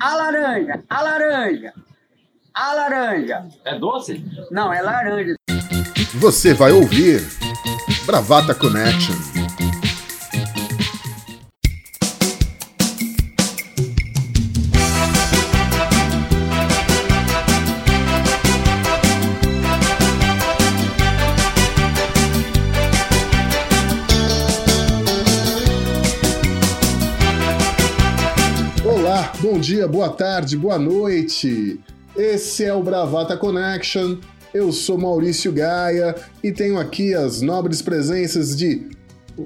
A laranja, a laranja, a laranja. É doce? Não, é laranja. Você vai ouvir Bravata Connection. Boa tarde, boa noite. Esse é o Bravata Connection. Eu sou Maurício Gaia e tenho aqui as nobres presenças de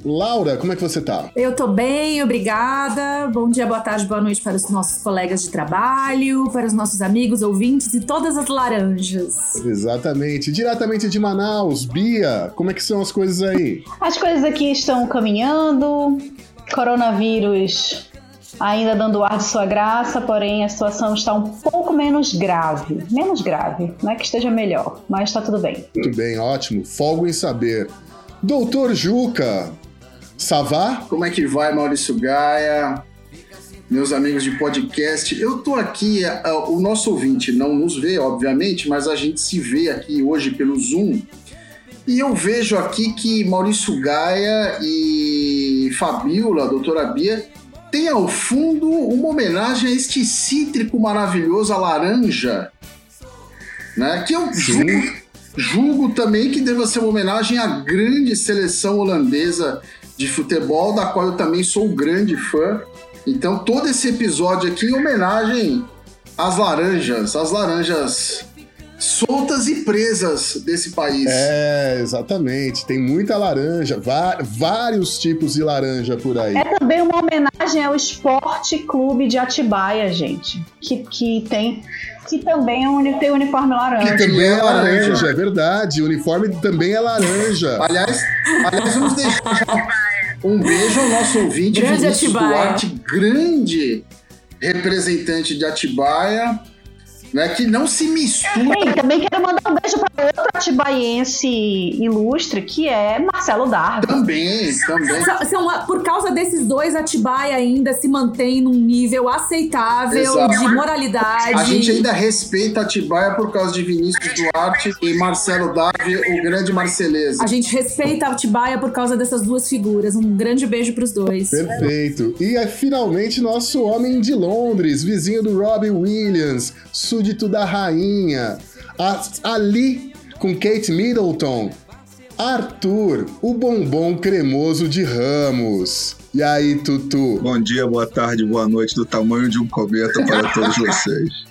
Laura. Como é que você tá? Eu tô bem, obrigada. Bom dia, boa tarde, boa noite para os nossos colegas de trabalho, para os nossos amigos, ouvintes e todas as laranjas. Exatamente. Diretamente de Manaus, Bia, como é que são as coisas aí? As coisas aqui estão caminhando, coronavírus ainda dando ar de sua graça, porém a situação está um pouco menos grave. Menos grave, não é que esteja melhor, mas está tudo bem. Muito bem, ótimo. Folgo em saber. Doutor Juca, Savá? Como é que vai, Maurício Gaia? Meus amigos de podcast, eu tô aqui, uh, o nosso ouvinte não nos vê, obviamente, mas a gente se vê aqui hoje pelo Zoom. E eu vejo aqui que Maurício Gaia e Fabiola, doutora Bia, tem ao fundo uma homenagem a este cítrico maravilhoso, a laranja, né? Que eu julgo, julgo também que deva ser uma homenagem à grande seleção holandesa de futebol, da qual eu também sou um grande fã. Então, todo esse episódio aqui em homenagem às laranjas, às laranjas soltas e presas desse país. É, exatamente. Tem muita laranja, vários tipos de laranja por aí. É também uma homenagem ao Esporte Clube de Atibaia, gente, que, que tem que também é tem uniforme laranja. Que também é laranja, é verdade. O uniforme também é laranja. aliás, aliás, vamos deixar um beijo ao nosso ouvinte, grande Vinícius Atibaia. Duarte, grande representante de Atibaia né, que não se mistura. Também quero mandar um beijo para outro atibaiense ilustre, que é Marcelo Dardo. Também, também. São, são- por causa desses dois, Atibaia ainda se mantém num nível aceitável Exato. de moralidade. A gente ainda respeita Atibaia por causa de Vinícius Duarte e Marcelo Davi, o grande Marceleza. A gente respeita Atibaia por causa dessas duas figuras. Um grande beijo pros dois. Perfeito. E é finalmente nosso homem de Londres, vizinho do Robbie Williams, súdito da rainha. Ali com Kate Middleton. Arthur, o bombom cremoso de Ramos. E aí, Tutu? Bom dia, boa tarde, boa noite, do tamanho de um cometa para todos vocês.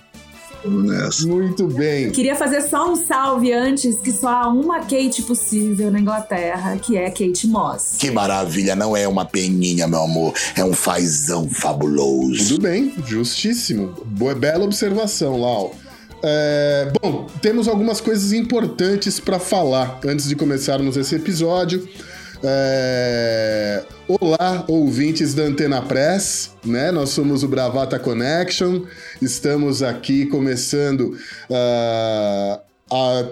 Vamos nessa. Muito bem. Queria fazer só um salve antes, que só há uma Kate possível na Inglaterra, que é Kate Moss. Que maravilha, não é uma peninha, meu amor, é um fazão fabuloso. Tudo bem, justíssimo. Boa, bela observação, Lau. É, bom, temos algumas coisas importantes para falar antes de começarmos esse episódio. É, olá, ouvintes da Antena Press, né? Nós somos o Bravata Connection. Estamos aqui começando ah, a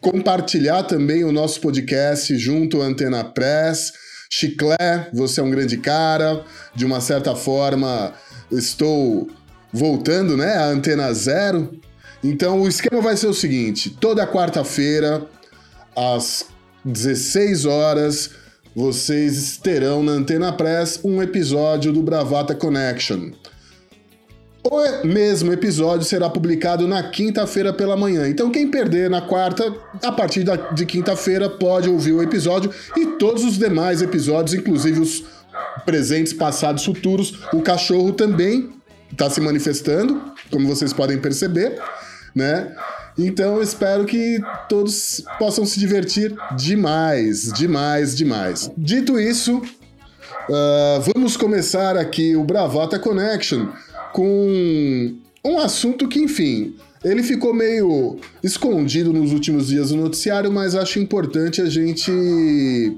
compartilhar também o nosso podcast junto à Antena Press. Chiclé, você é um grande cara. De uma certa forma, estou voltando, né, à Antena Zero. Então, o esquema vai ser o seguinte: toda quarta-feira, às 16 horas, vocês terão na Antena Press um episódio do Bravata Connection. O mesmo episódio será publicado na quinta-feira pela manhã. Então, quem perder na quarta, a partir de quinta-feira, pode ouvir o episódio e todos os demais episódios, inclusive os presentes, passados, futuros. O cachorro também está se manifestando, como vocês podem perceber, né? Então, espero que todos possam se divertir demais, demais, demais. Dito isso, ah, vamos começar aqui o Bravata Connection com um assunto que, enfim, ele ficou meio escondido nos últimos dias no noticiário, mas acho importante a gente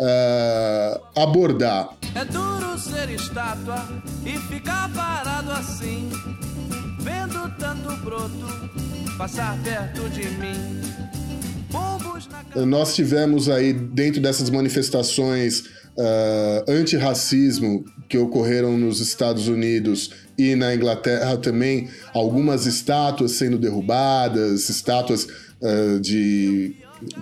ah, abordar. É duro ser estátua e ficar parado assim, vendo tanto broto passar perto de mim. Nós tivemos aí, dentro dessas manifestações ah, antirracismo que ocorreram nos Estados Unidos e na Inglaterra também algumas estátuas sendo derrubadas, estátuas uh, de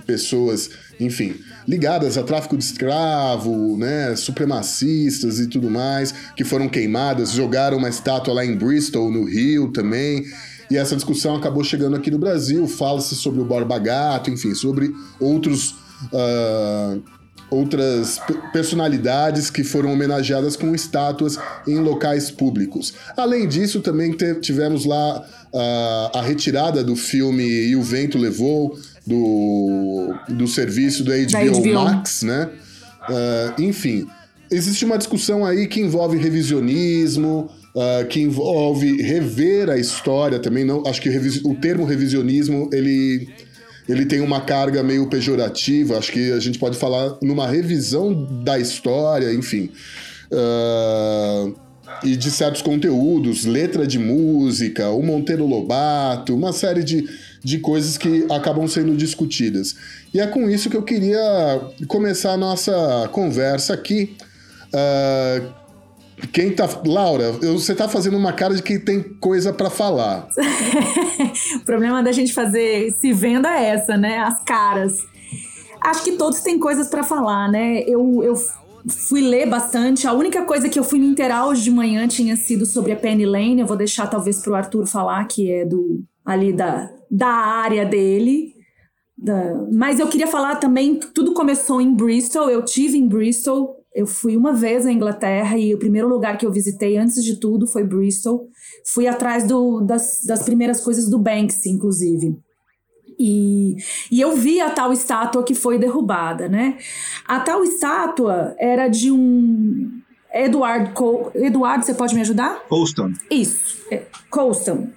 pessoas, enfim, ligadas a tráfico de escravo, né, supremacistas e tudo mais, que foram queimadas, jogaram uma estátua lá em Bristol, no Rio também. E essa discussão acabou chegando aqui no Brasil, fala-se sobre o Borba Gato, enfim, sobre outros uh, outras personalidades que foram homenageadas com estátuas em locais públicos. Além disso, também tivemos lá uh, a retirada do filme E o Vento Levou, do, do serviço do HBO, HBO. Max, né? Uh, enfim, existe uma discussão aí que envolve revisionismo, uh, que envolve rever a história também. Não, acho que o, termo revisionismo ele ele tem uma carga meio pejorativa. Acho que a gente pode falar numa revisão da história, enfim. Uh, e de certos conteúdos, letra de música, o Monteiro Lobato, uma série de, de coisas que acabam sendo discutidas. E é com isso que eu queria começar a nossa conversa aqui. Uh, quem tá. Laura, você tá fazendo uma cara de quem tem coisa para falar. o problema da gente fazer se venda é essa, né? As caras. Acho que todos têm coisas para falar, né? Eu, eu fui ler bastante. A única coisa que eu fui me inteirar hoje de manhã tinha sido sobre a Penny Lane. Eu vou deixar talvez pro Arthur falar, que é do ali da, da área dele. Da... Mas eu queria falar também, tudo começou em Bristol. Eu tive em Bristol eu fui uma vez à Inglaterra e o primeiro lugar que eu visitei antes de tudo foi Bristol. Fui atrás do, das, das primeiras coisas do Banksy, inclusive. E, e eu vi a tal estátua que foi derrubada, né? A tal estátua era de um Edward Col Eduardo, você pode me ajudar? Colston. Isso, é, Colston.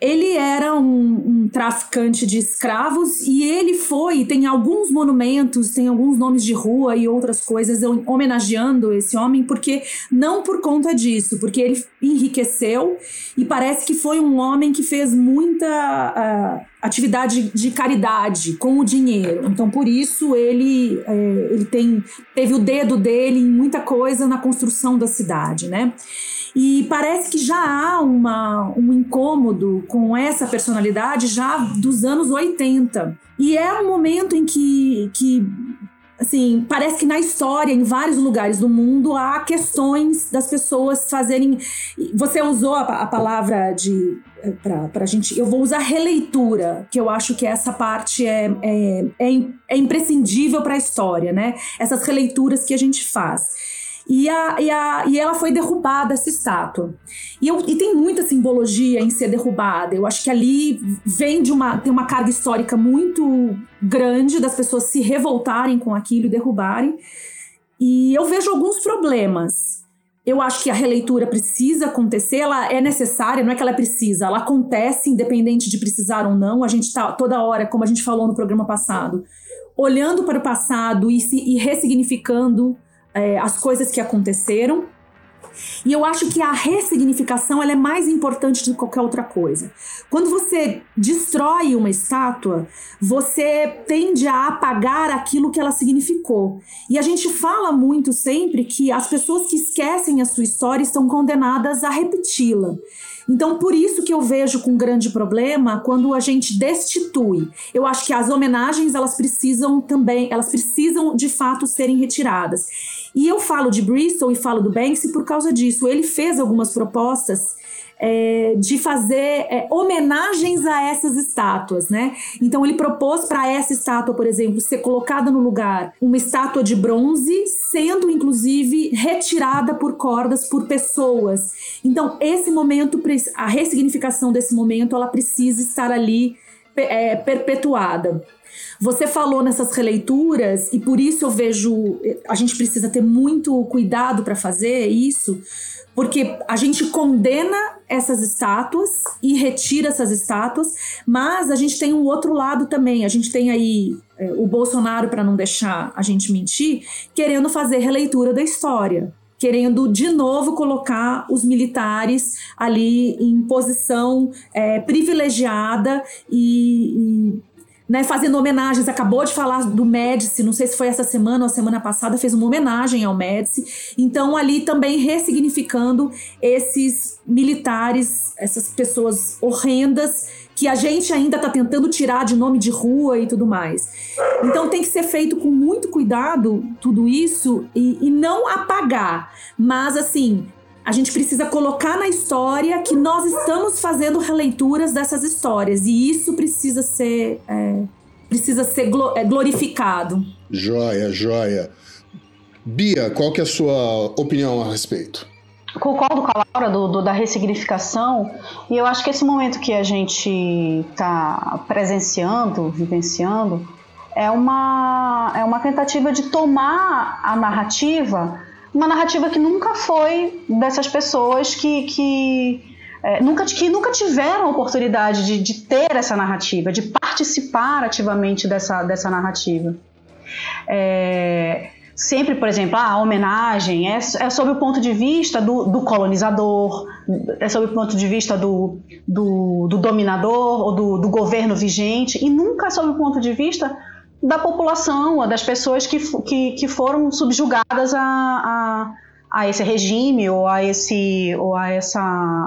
Ele era um, um, traficante de escravos e ele foi, tem alguns monumentos, tem alguns nomes de rua e outras coisas homenageando esse homem, porque não por conta disso, porque ele enriqueceu e parece que foi um homem que fez muita uh, atividade de caridade com o dinheiro. Então, por isso ele, é, ele tem, teve o dedo dele em muita coisa na construção da cidade, né? E parece que já há uma, um incômodo com essa personalidade já dos anos 80. E é um momento em que, que assim, parece que na história, em vários lugares do mundo, há questões das pessoas fazerem. Você usou a, a palavra de. Eh, pra, pra gente. Eu vou usar releitura, que eu acho que essa parte é, é, é, é imprescindível para a história, né? Essas releituras que a gente faz. E, a, e, a, e ela foi derrubada, essa estátua. E, eu, e tem muita simbologia em ser derrubada. Eu acho que ali vem de uma, tem uma carga histórica muito grande das pessoas se revoltarem com aquilo e derrubarem. E eu vejo alguns problemas. Eu acho que a releitura precisa acontecer, ela é necessária, não é que ela precisa, ela acontece independente de precisar ou não. A gente está toda hora, como a gente falou no programa passado, olhando para o passado e, se, e ressignificando é, as coisas que aconteceram. E eu acho que a ressignificação ela é mais importante do que qualquer outra coisa. Quando você destrói uma estátua, você tende a apagar aquilo que ela significou. E a gente fala muito sempre que as pessoas que esquecem a sua história estão condenadas a repeti-la. Então, por isso que eu vejo com grande problema quando a gente destitui. Eu acho que as homenagens, elas precisam também, elas precisam de fato serem retiradas. E eu falo de Bristol e falo do Banksy por causa disso. Ele fez algumas propostas é, de fazer é, homenagens a essas estátuas, né? Então ele propôs para essa estátua, por exemplo, ser colocada no lugar uma estátua de bronze, sendo inclusive retirada por cordas por pessoas. Então esse momento, a ressignificação desse momento, ela precisa estar ali é, perpetuada. Você falou nessas releituras, e por isso eu vejo. A gente precisa ter muito cuidado para fazer isso, porque a gente condena essas estátuas e retira essas estátuas, mas a gente tem um outro lado também. A gente tem aí é, o Bolsonaro, para não deixar a gente mentir, querendo fazer releitura da história. Querendo de novo colocar os militares ali em posição é, privilegiada e, e né, fazendo homenagens. Acabou de falar do Médici, não sei se foi essa semana ou semana passada, fez uma homenagem ao Médici. Então, ali também ressignificando esses militares, essas pessoas horrendas que a gente ainda está tentando tirar de nome de rua e tudo mais. Então tem que ser feito com muito cuidado tudo isso e, e não apagar, mas assim a gente precisa colocar na história que nós estamos fazendo releituras dessas histórias e isso precisa ser é, precisa ser é, glorificado. Joia, joia. Bia, qual que é a sua opinião a respeito? Concordo com a Laura do, do, da ressignificação, e eu acho que esse momento que a gente está presenciando, vivenciando, é uma, é uma tentativa de tomar a narrativa, uma narrativa que nunca foi dessas pessoas que, que, é, nunca, que nunca tiveram a oportunidade de, de ter essa narrativa, de participar ativamente dessa, dessa narrativa. É, sempre, por exemplo, a homenagem é, é sob o ponto de vista do, do, colonizador, é sob o ponto de vista do, do, do dominador ou do, do, governo vigente, e nunca sob o ponto de vista da população, das pessoas que, que, que foram subjugadas a, a, a, esse regime ou a, esse, ou a, essa,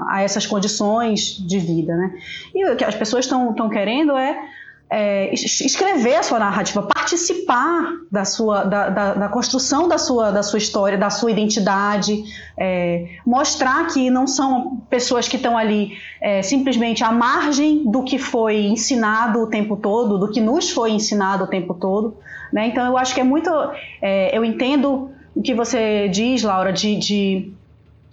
a essas condições de vida. Né? E o que as pessoas estão querendo é é, escrever a sua narrativa, participar da sua da, da, da, construção da sua, da sua história, da sua identidade, é, mostrar que não são pessoas que estão ali é, simplesmente à margem do que foi ensinado o tempo todo, do que nos foi ensinado o tempo todo. Né? Então eu acho que é muito. É, eu entendo o que você diz, Laura, de, de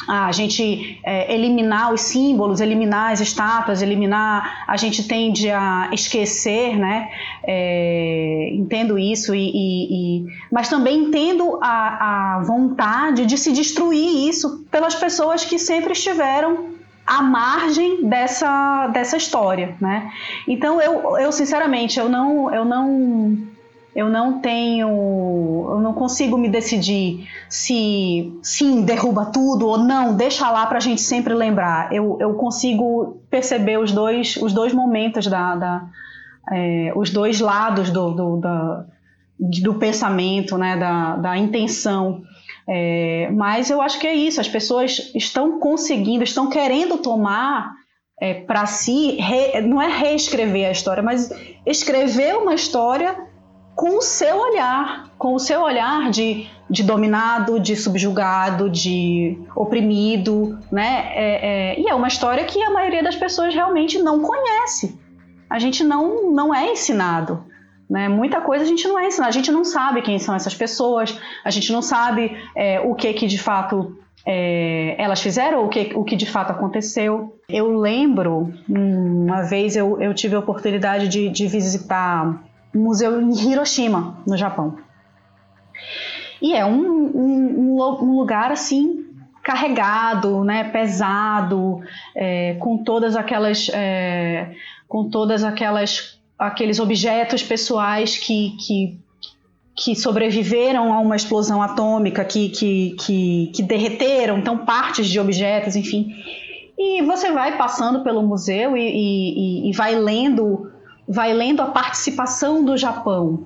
a gente é, eliminar os símbolos, eliminar as estátuas, eliminar, a gente tende a esquecer, né? É, entendo isso, e, e, e, mas também entendo a, a vontade de se destruir isso pelas pessoas que sempre estiveram à margem dessa, dessa história, né? Então eu, eu sinceramente eu não eu não eu não tenho, eu não consigo me decidir se sim derruba tudo ou não, deixa lá para a gente sempre lembrar. Eu, eu consigo perceber os dois, os dois momentos da, da é, os dois lados do, do, da, do pensamento, né, da, da intenção. É, mas eu acho que é isso, as pessoas estão conseguindo, estão querendo tomar é, para si, re, não é reescrever a história, mas escrever uma história com o seu olhar, com o seu olhar de, de dominado, de subjugado, de oprimido, né? É, é, e é uma história que a maioria das pessoas realmente não conhece. A gente não, não é ensinado. Né? Muita coisa a gente não é ensinado. A gente não sabe quem são essas pessoas, a gente não sabe é, o que que de fato é, elas fizeram, o que, o que de fato aconteceu. Eu lembro, uma vez eu, eu tive a oportunidade de, de visitar museu em Hiroshima, no Japão. E é um, um, um lugar assim carregado, né, pesado, é, com todas aquelas, é, com todas aquelas, aqueles objetos pessoais que, que, que sobreviveram a uma explosão atômica, que, que, que, que derreteram, então partes de objetos, enfim. E você vai passando pelo museu e, e, e vai lendo vai lendo a participação do Japão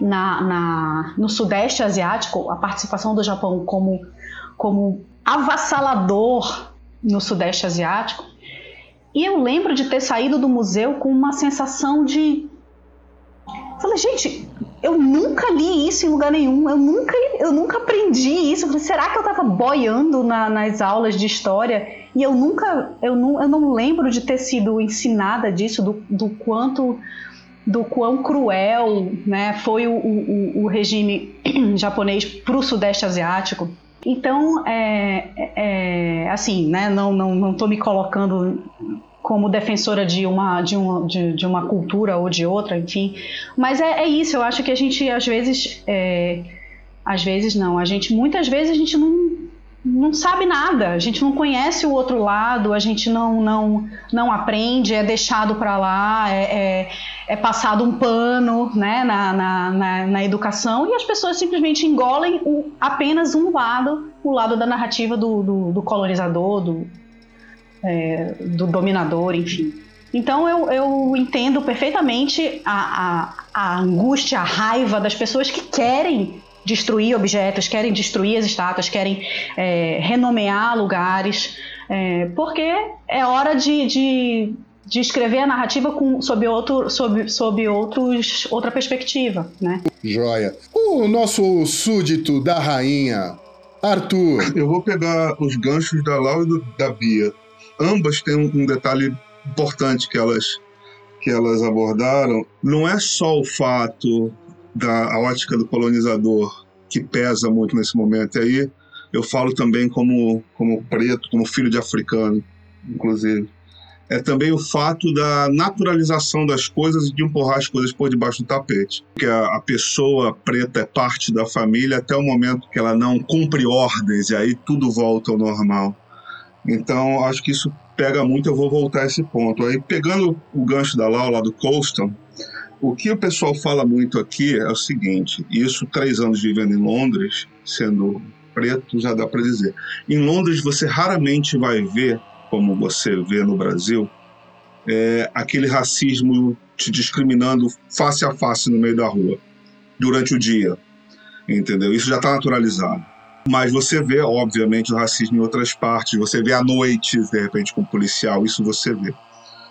na, na, no Sudeste Asiático, a participação do Japão como, como avassalador no Sudeste Asiático. E eu lembro de ter saído do museu com uma sensação de. Falei, gente, eu nunca li isso em lugar nenhum, eu nunca, eu nunca aprendi isso. Será que eu estava boiando na, nas aulas de história e eu nunca, eu não, eu não lembro de ter sido ensinada disso, do, do quanto, do quão cruel né, foi o, o, o regime japonês para o Sudeste Asiático. Então, é, é, assim, né, não não, não me colocando como defensora de uma, de, uma, de, de, uma cultura ou de outra, enfim. Mas é, é isso, eu acho que a gente, às vezes, é, às vezes não, a gente, muitas vezes a gente não, não sabe nada, a gente não conhece o outro lado, a gente não não, não aprende, é deixado para lá, é, é, é, passado um pano né, na, na, na, na, educação e as pessoas simplesmente engolem o, apenas um lado, o lado da narrativa do, do, do colonizador, do, é, do dominador, enfim. Então eu, eu entendo perfeitamente a, a, a angústia, a raiva das pessoas que querem destruir objetos, querem destruir as estátuas, querem é, renomear lugares, é, porque é hora de, de, de escrever a narrativa com, sob, outro, sob, sob outros, outra perspectiva, né? Joia. O nosso súdito da rainha, Arthur. Eu vou pegar os ganchos da Lau e do, da Bia. Ambas têm um, detalhe importante que elas, que elas abordaram. Não é só o fato da ótica do colonizador que pesa muito nesse momento. E aí eu falo também como, como preto, como filho de africano, inclusive. É também o fato da naturalização das coisas e de empurrar as coisas por debaixo do tapete. Que a, a pessoa preta é parte da família até o momento que ela não cumpre ordens e aí tudo volta ao normal. Então, acho que isso pega muito, eu vou voltar a esse ponto. Aí, pegando o gancho da lá do Colston, o que o pessoal fala muito aqui é o seguinte: isso, três anos vivendo em Londres, sendo preto, já dá para dizer. Em Londres, você raramente vai ver, como você vê no Brasil, é, aquele racismo te discriminando face a face no meio da rua, durante o dia. Entendeu? Isso já está naturalizado. Mas você vê, obviamente, o racismo em outras partes. Você vê à noite, de repente, com um policial. Isso você vê.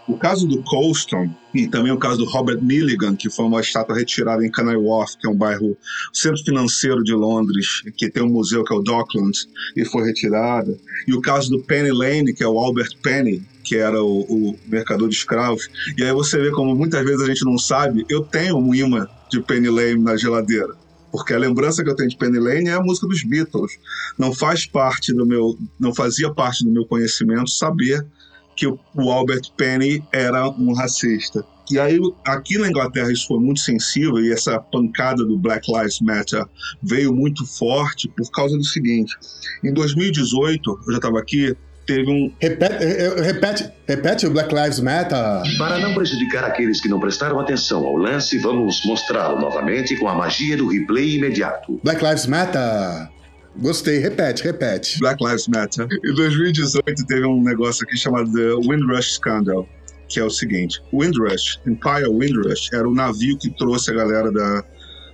O caso do Colston e também o caso do Robert Milligan, que foi uma estátua retirada em Canary Wharf, que é um bairro centro financeiro de Londres, que tem um museu que é o Docklands, e foi retirada. E o caso do Penny Lane, que é o Albert Penny, que era o, o mercador de escravos. E aí você vê como muitas vezes a gente não sabe, eu tenho um imã de Penny Lane na geladeira porque a lembrança que eu tenho de Penny Lane é a música dos Beatles. Não faz parte do meu, não fazia parte do meu conhecimento saber que o Albert Penny era um racista. E aí, aqui na Inglaterra, isso foi muito sensível e essa pancada do Black Lives Matter veio muito forte por causa do seguinte: em 2018, eu já estava aqui, teve um. Repete, repete, repete o Black Lives Matter. Para não prejudicar aqueles que não prestaram atenção ao lance, vamos mostrá-lo novamente com a magia do replay imediato. Black Lives Matter. Gostei, repete, repete. Black Lives Matter. Em 2018 teve um negócio aqui chamado The Windrush Scandal, que é o seguinte: Windrush, Empire Windrush, era o navio que trouxe a galera da,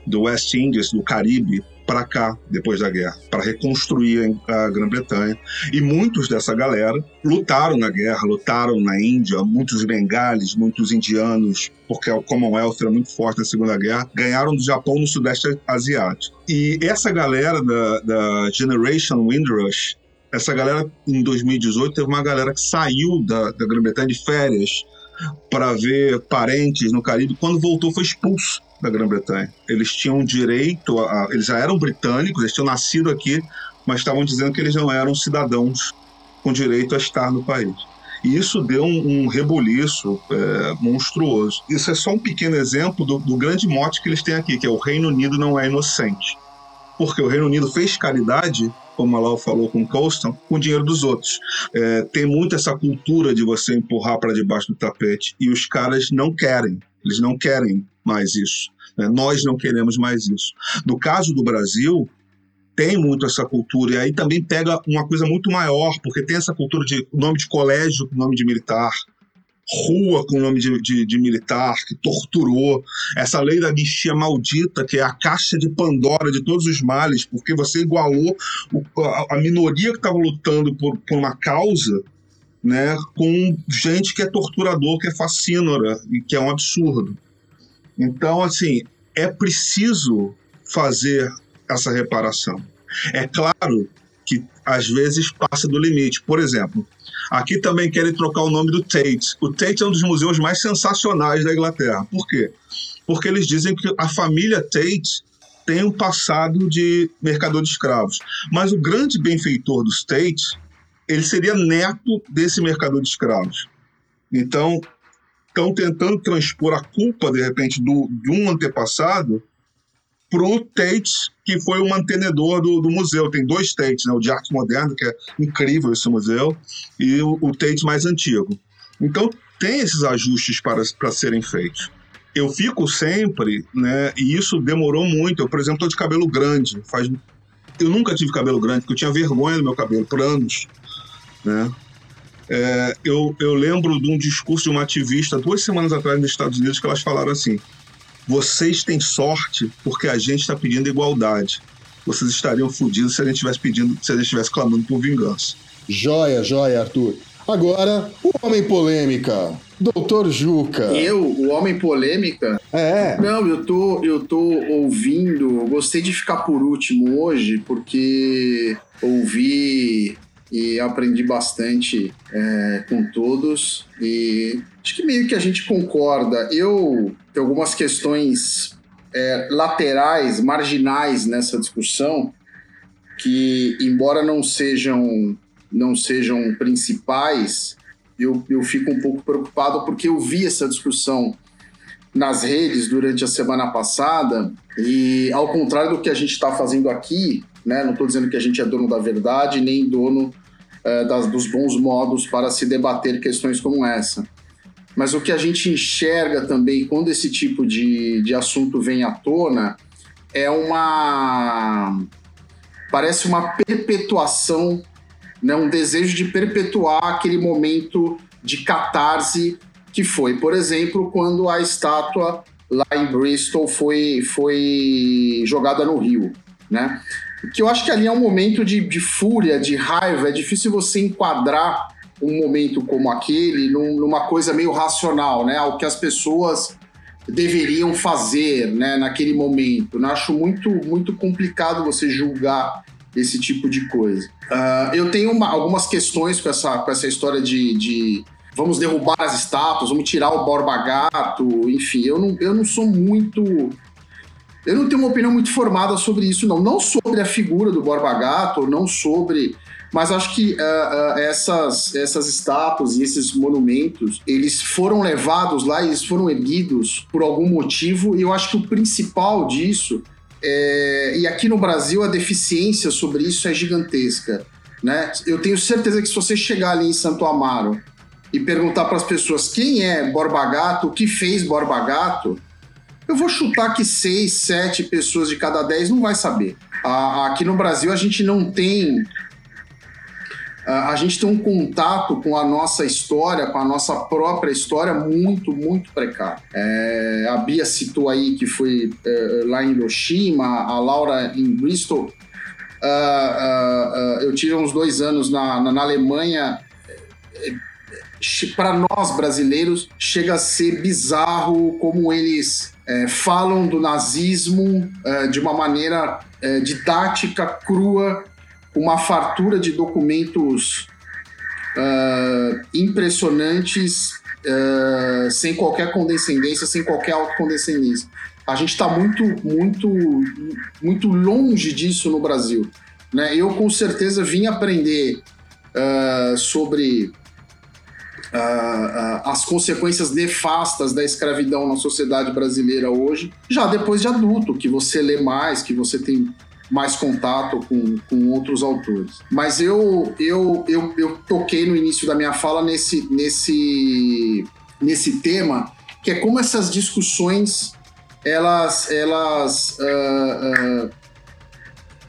do West Indies, do Caribe, para cá depois da guerra, para reconstruir a Grã-Bretanha. E muitos dessa galera lutaram na guerra, lutaram na Índia, muitos bengales, muitos indianos, porque o Commonwealth era muito forte na Segunda Guerra, ganharam do Japão no Sudeste Asiático. E essa galera da, da Generation Windrush, essa galera em 2018 teve uma galera que saiu da, da Grã-Bretanha de férias para ver parentes no Caribe, quando voltou foi expulso da Grã-Bretanha. Eles tinham direito, a, eles já eram britânicos, eles tinham nascido aqui, mas estavam dizendo que eles não eram cidadãos com direito a estar no país. E isso deu um, um rebuliço é, monstruoso. Isso é só um pequeno exemplo do, do grande mote que eles têm aqui, que é o Reino Unido não é inocente. Porque o Reino Unido fez caridade como a Lau falou com Colston, com o dinheiro dos outros. É, tem muito essa cultura de você empurrar para debaixo do tapete e os caras não querem, eles não querem mais isso. Né? Nós não queremos mais isso. No caso do Brasil, tem muito essa cultura, e aí também pega uma coisa muito maior, porque tem essa cultura de nome de colégio com nome de militar, rua com nome de, de, de, militar, que torturou, essa lei da anistia maldita, que é a caixa de Pandora de todos os males, porque você igualou o, a, a, minoria que estava lutando por, por uma causa né, com gente que é torturador, que é fascínora, e que é um absurdo. Então, assim, é preciso fazer essa reparação. É claro que às vezes passa do limite. Por exemplo, Aqui também querem trocar o nome do Tate. O Tate é um dos museus mais sensacionais da Inglaterra. Por quê? Porque eles dizem que a família Tate tem um passado de mercador de escravos. Mas o grande benfeitor dos Tate, ele seria neto desse mercador de escravos. Então, estão tentando transpor a culpa, de repente, do, de um antepassado para o Tate, que foi o mantenedor do, do museu. Tem dois Tates, né? o de arte moderna, que é incrível esse museu, e o, o Tate mais antigo. Então, tem esses ajustes para, para serem feitos. Eu fico sempre, né? E isso demorou muito. Eu, por exemplo, estou de cabelo grande. Faz... Eu nunca tive cabelo grande, porque eu tinha vergonha do meu cabelo por anos, né? É, eu, eu lembro de um discurso de uma ativista duas semanas atrás nos Estados Unidos que elas falaram assim: vocês têm sorte porque a gente está pedindo igualdade. Vocês estariam fodidos se a gente estivesse pedindo, se a gente estivesse clamando por vingança. Joia, joia, Arthur. Agora, o homem polêmica, Doutor Juca. Eu, o homem polêmica? É. Não, eu tô, eu tô ouvindo. Gostei de ficar por último hoje, porque ouvi e aprendi bastante é, com todos. E acho que meio que a gente concorda. Eu tenho algumas questões é, laterais, marginais nessa discussão, que, embora não sejam, não sejam principais, eu, eu fico um pouco preocupado porque eu vi essa discussão nas redes durante a semana passada e, ao contrário do que a gente está fazendo aqui, né, não estou dizendo que a gente é dono da verdade nem dono é, das, dos bons modos para se debater questões como essa. Mas o que a gente enxerga também quando esse tipo de, de assunto vem à tona é uma. Parece uma perpetuação, né, um desejo de perpetuar aquele momento de catarse que foi, por exemplo, quando a estátua lá em Bristol foi, foi jogada no rio. Né? Que eu acho que ali é um momento de, de fúria, de raiva. É difícil você enquadrar um momento como aquele num, numa coisa meio racional, né? Ao que as pessoas deveriam fazer, né? Naquele momento. Eu acho muito, muito complicado você julgar esse tipo de coisa. Uh, eu tenho uma, algumas questões com essa, com essa história de, de vamos derrubar as estátuas, vamos tirar o Borba Gato, enfim, eu não, eu não sou muito eu não tenho uma opinião muito formada sobre isso, não. Não sobre a figura do Borba Gato, não sobre. Mas acho que uh, uh, essas, essas estátuas e esses monumentos, eles foram levados lá, eles foram erguidos por algum motivo, e eu acho que o principal disso é, e aqui no Brasil a deficiência sobre isso é gigantesca. Né? Eu tenho certeza que se você chegar ali em Santo Amaro e perguntar para as pessoas quem é Borba Gato, o que fez Borba Gato, eu vou chutar que seis, sete pessoas de cada dez não vai saber. aqui no Brasil a gente não tem a gente tem um contato com a nossa história, com a nossa própria história muito, muito precário. É, a Bia citou aí que foi é, lá em Hiroshima, a Laura em Bristol. Uh, uh, uh, eu tive uns dois anos na, na, na Alemanha. É, Para nós brasileiros, chega a ser bizarro como eles é, falam do nazismo é, de uma maneira é, didática, crua, uma fartura de documentos é, impressionantes, é, sem qualquer condescendência, sem qualquer autocondescendência. A gente está muito, muito, muito longe disso no Brasil. Né? Eu, com certeza, vim aprender é, sobre as consequências nefastas da escravidão na sociedade brasileira hoje, já depois de adulto, que você lê mais, que você tem mais contato com, com outros autores. Mas eu, eu, eu, eu toquei no início da minha fala nesse, nesse, nesse tema, que é como essas discussões elas, elas uh, uh,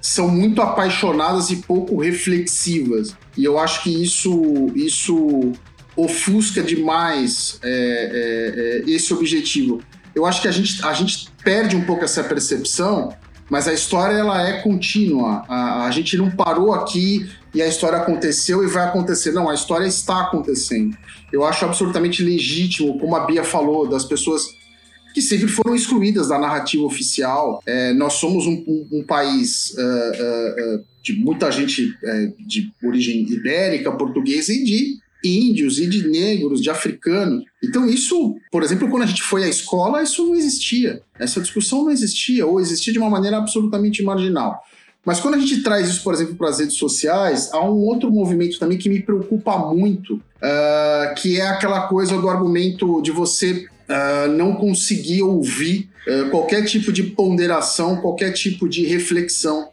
são muito apaixonadas e pouco reflexivas. E eu acho que isso, isso ofusca demais é, é, é, esse objetivo. Eu acho que a gente, a gente perde um pouco essa percepção, mas a história ela é contínua. A, a gente não parou aqui e a história aconteceu e vai acontecer. Não, a história está acontecendo. Eu acho absolutamente legítimo, como a Bia falou, das pessoas que sempre foram excluídas da narrativa oficial. É, nós somos um, um, um país uh, uh, uh, de muita gente de origem ibérica, portuguesa e de índios e de negros, de africanos. Então, isso, por exemplo, quando a gente foi à escola, isso não existia. Essa discussão não existia, ou existia de uma maneira absolutamente marginal. Mas quando a gente traz isso, por exemplo, para as redes sociais, há um outro movimento também que me preocupa muito, uh, que é aquela coisa do argumento de você uh, não conseguir ouvir uh, qualquer tipo de ponderação, qualquer tipo de reflexão,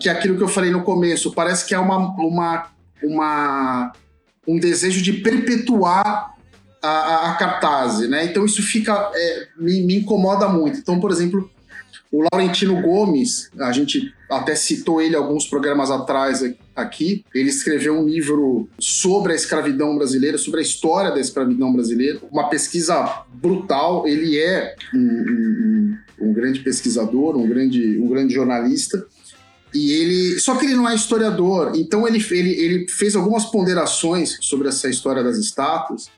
que é aquilo que eu falei no começo. Parece que é uma, uma, uma um desejo de perpetuar a, a, a cartaz, né? Então isso fica é, me, me, incomoda muito. Então, por exemplo, O Laurentino Gomes, a gente até citou ele alguns programas atrás aqui. Ele escreveu um livro sobre a escravidão brasileira, sobre a história da escravidão brasileira. Uma pesquisa brutal. Ele é um, um, um grande pesquisador, um grande, um grande jornalista. E ele. Só que ele não é historiador, então ele, ele, ele fez algumas ponderações sobre essa história das estátuas.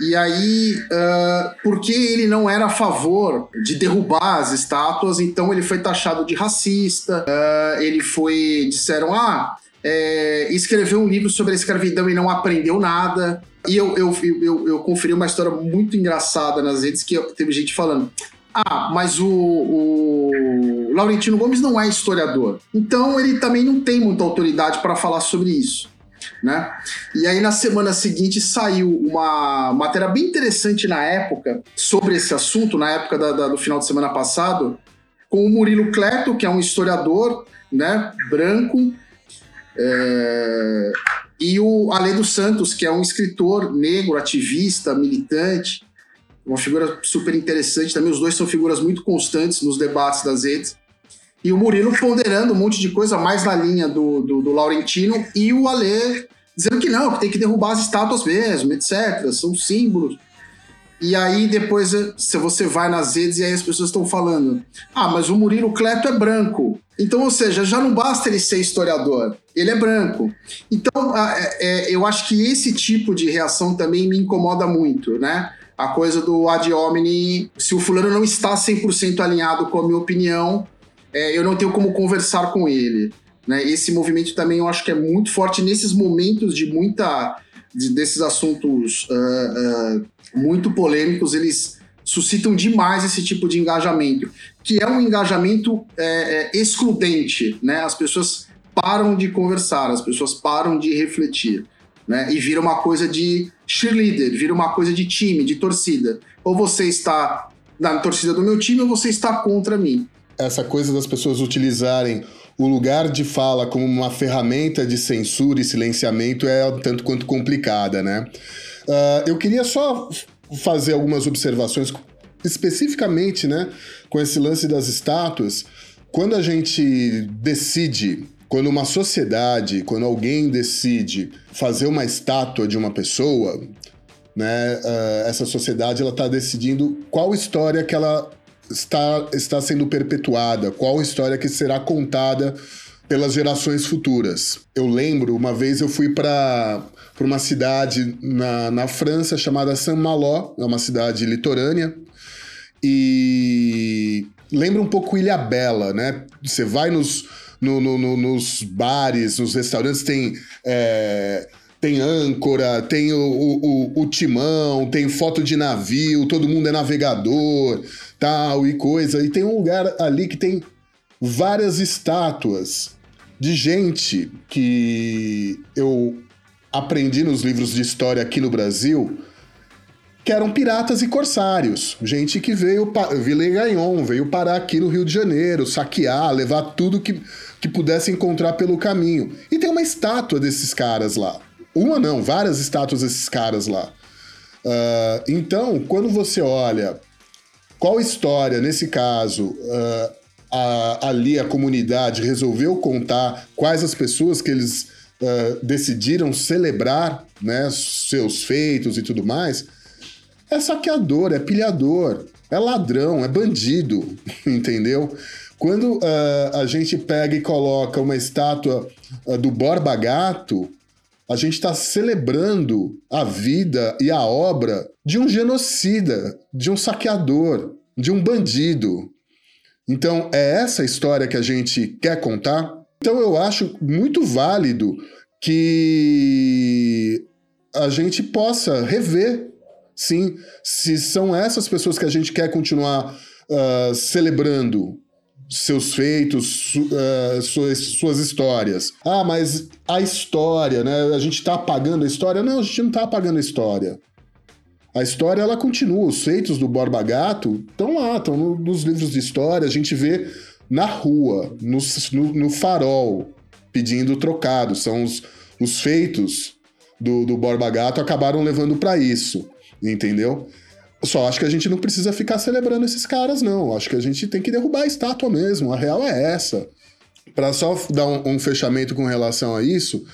E aí, uh, porque ele não era a favor de derrubar as estátuas, então ele foi taxado de racista. Uh, ele foi. Disseram, ah, é, escreveu um livro sobre a escravidão e não aprendeu nada. E eu, eu, eu, eu conferi uma história muito engraçada nas redes que teve gente falando. Ah, mas o, o Laurentino Gomes não é historiador. Então ele também não tem muita autoridade para falar sobre isso né? E aí na semana seguinte saiu uma matéria bem interessante na época sobre esse assunto, na época da, da, do final de semana passado, com o Murilo Cleto, que é um historiador, né, branco, é... e o Ale dos Santos, que é um escritor negro, ativista, militante, uma figura super interessante também. Os dois são figuras muito constantes nos debates das redes. E o Murilo ponderando um monte de coisa mais na linha do, do, do Laurentino e o Alê dizendo que não, que tem que derrubar as estátuas mesmo, etc. São símbolos. E aí depois se você vai nas redes e aí as pessoas estão falando: ah, mas o Murilo Cleto é branco. Então, ou seja, já não basta ele ser historiador, ele é branco. Então, é, é, eu acho que esse tipo de reação também me incomoda muito, né? A coisa do ad hominem, se o fulano não está 100% alinhado com a minha opinião, é, eu não tenho como conversar com ele. Né? Esse movimento também eu acho que é muito forte nesses momentos de muita. De, desses assuntos uh, uh, muito polêmicos, eles suscitam demais esse tipo de engajamento, que é um engajamento é, é, excludente. Né? As pessoas param de conversar, as pessoas param de refletir. Né? E vira uma coisa de cheerleader, vira uma coisa de time, de torcida. Ou você está na torcida do meu time ou você está contra mim essa coisa das pessoas utilizarem o lugar de fala como uma ferramenta de censura e silenciamento é tanto quanto complicada, né? Uh, eu queria só fazer algumas observações especificamente, né, com esse lance das estátuas. Quando a gente decide, quando uma sociedade, quando alguém decide fazer uma estátua de uma pessoa, né, uh, essa sociedade ela está decidindo qual história que ela está, está sendo perpetuada, qual história que será contada pelas gerações futuras. Eu lembro, uma vez eu fui para uma cidade na, na França chamada Saint-Malo, é uma cidade litorânea, e lembra um pouco Ilha Bela, né? Você vai nos, no, no, no, nos bares, nos restaurantes, tem. É, tem âncora, tem o, o, o, timão, tem foto de navio, todo mundo é navegador, tal e coisa. E tem um lugar ali que tem várias estátuas de gente que eu aprendi nos livros de história aqui no Brasil que eram piratas e corsários. Gente que veio, Villegagnon, veio parar aqui no Rio de Janeiro, saquear, levar tudo que, que pudesse encontrar pelo caminho. E tem uma estátua desses caras lá. Uma não, várias estátuas desses caras lá. Uh, então, quando você olha qual história, nesse caso, uh, a, ali a comunidade resolveu contar quais as pessoas que eles uh, decidiram celebrar, né, seus feitos e tudo mais, é saqueador, é pilhador, é ladrão, é bandido, entendeu? Quando uh, a gente pega e coloca uma estátua uh, do Borba Gato, a gente está celebrando a vida e a obra de um genocida, de um saqueador, de um bandido. Então, é essa história que a gente quer contar. Então, eu acho muito válido que a gente possa rever, sim, se são essas pessoas que a gente quer continuar uh, celebrando, seus feitos, uh, suas, suas histórias. Ah, mas a história, né? A gente está apagando a história? Não, a gente não está apagando a história. A história ela continua. Os feitos do Borba Gato estão lá, estão no, nos livros de história. A gente vê na rua, no, no, no farol, pedindo trocado. São os, os feitos do, do Borba Gato acabaram levando para isso, entendeu? Só acho que a gente não precisa ficar celebrando esses caras, não. Acho que a gente tem que derrubar a estátua mesmo. A real é essa. Para só dar um, um, fechamento com relação a isso,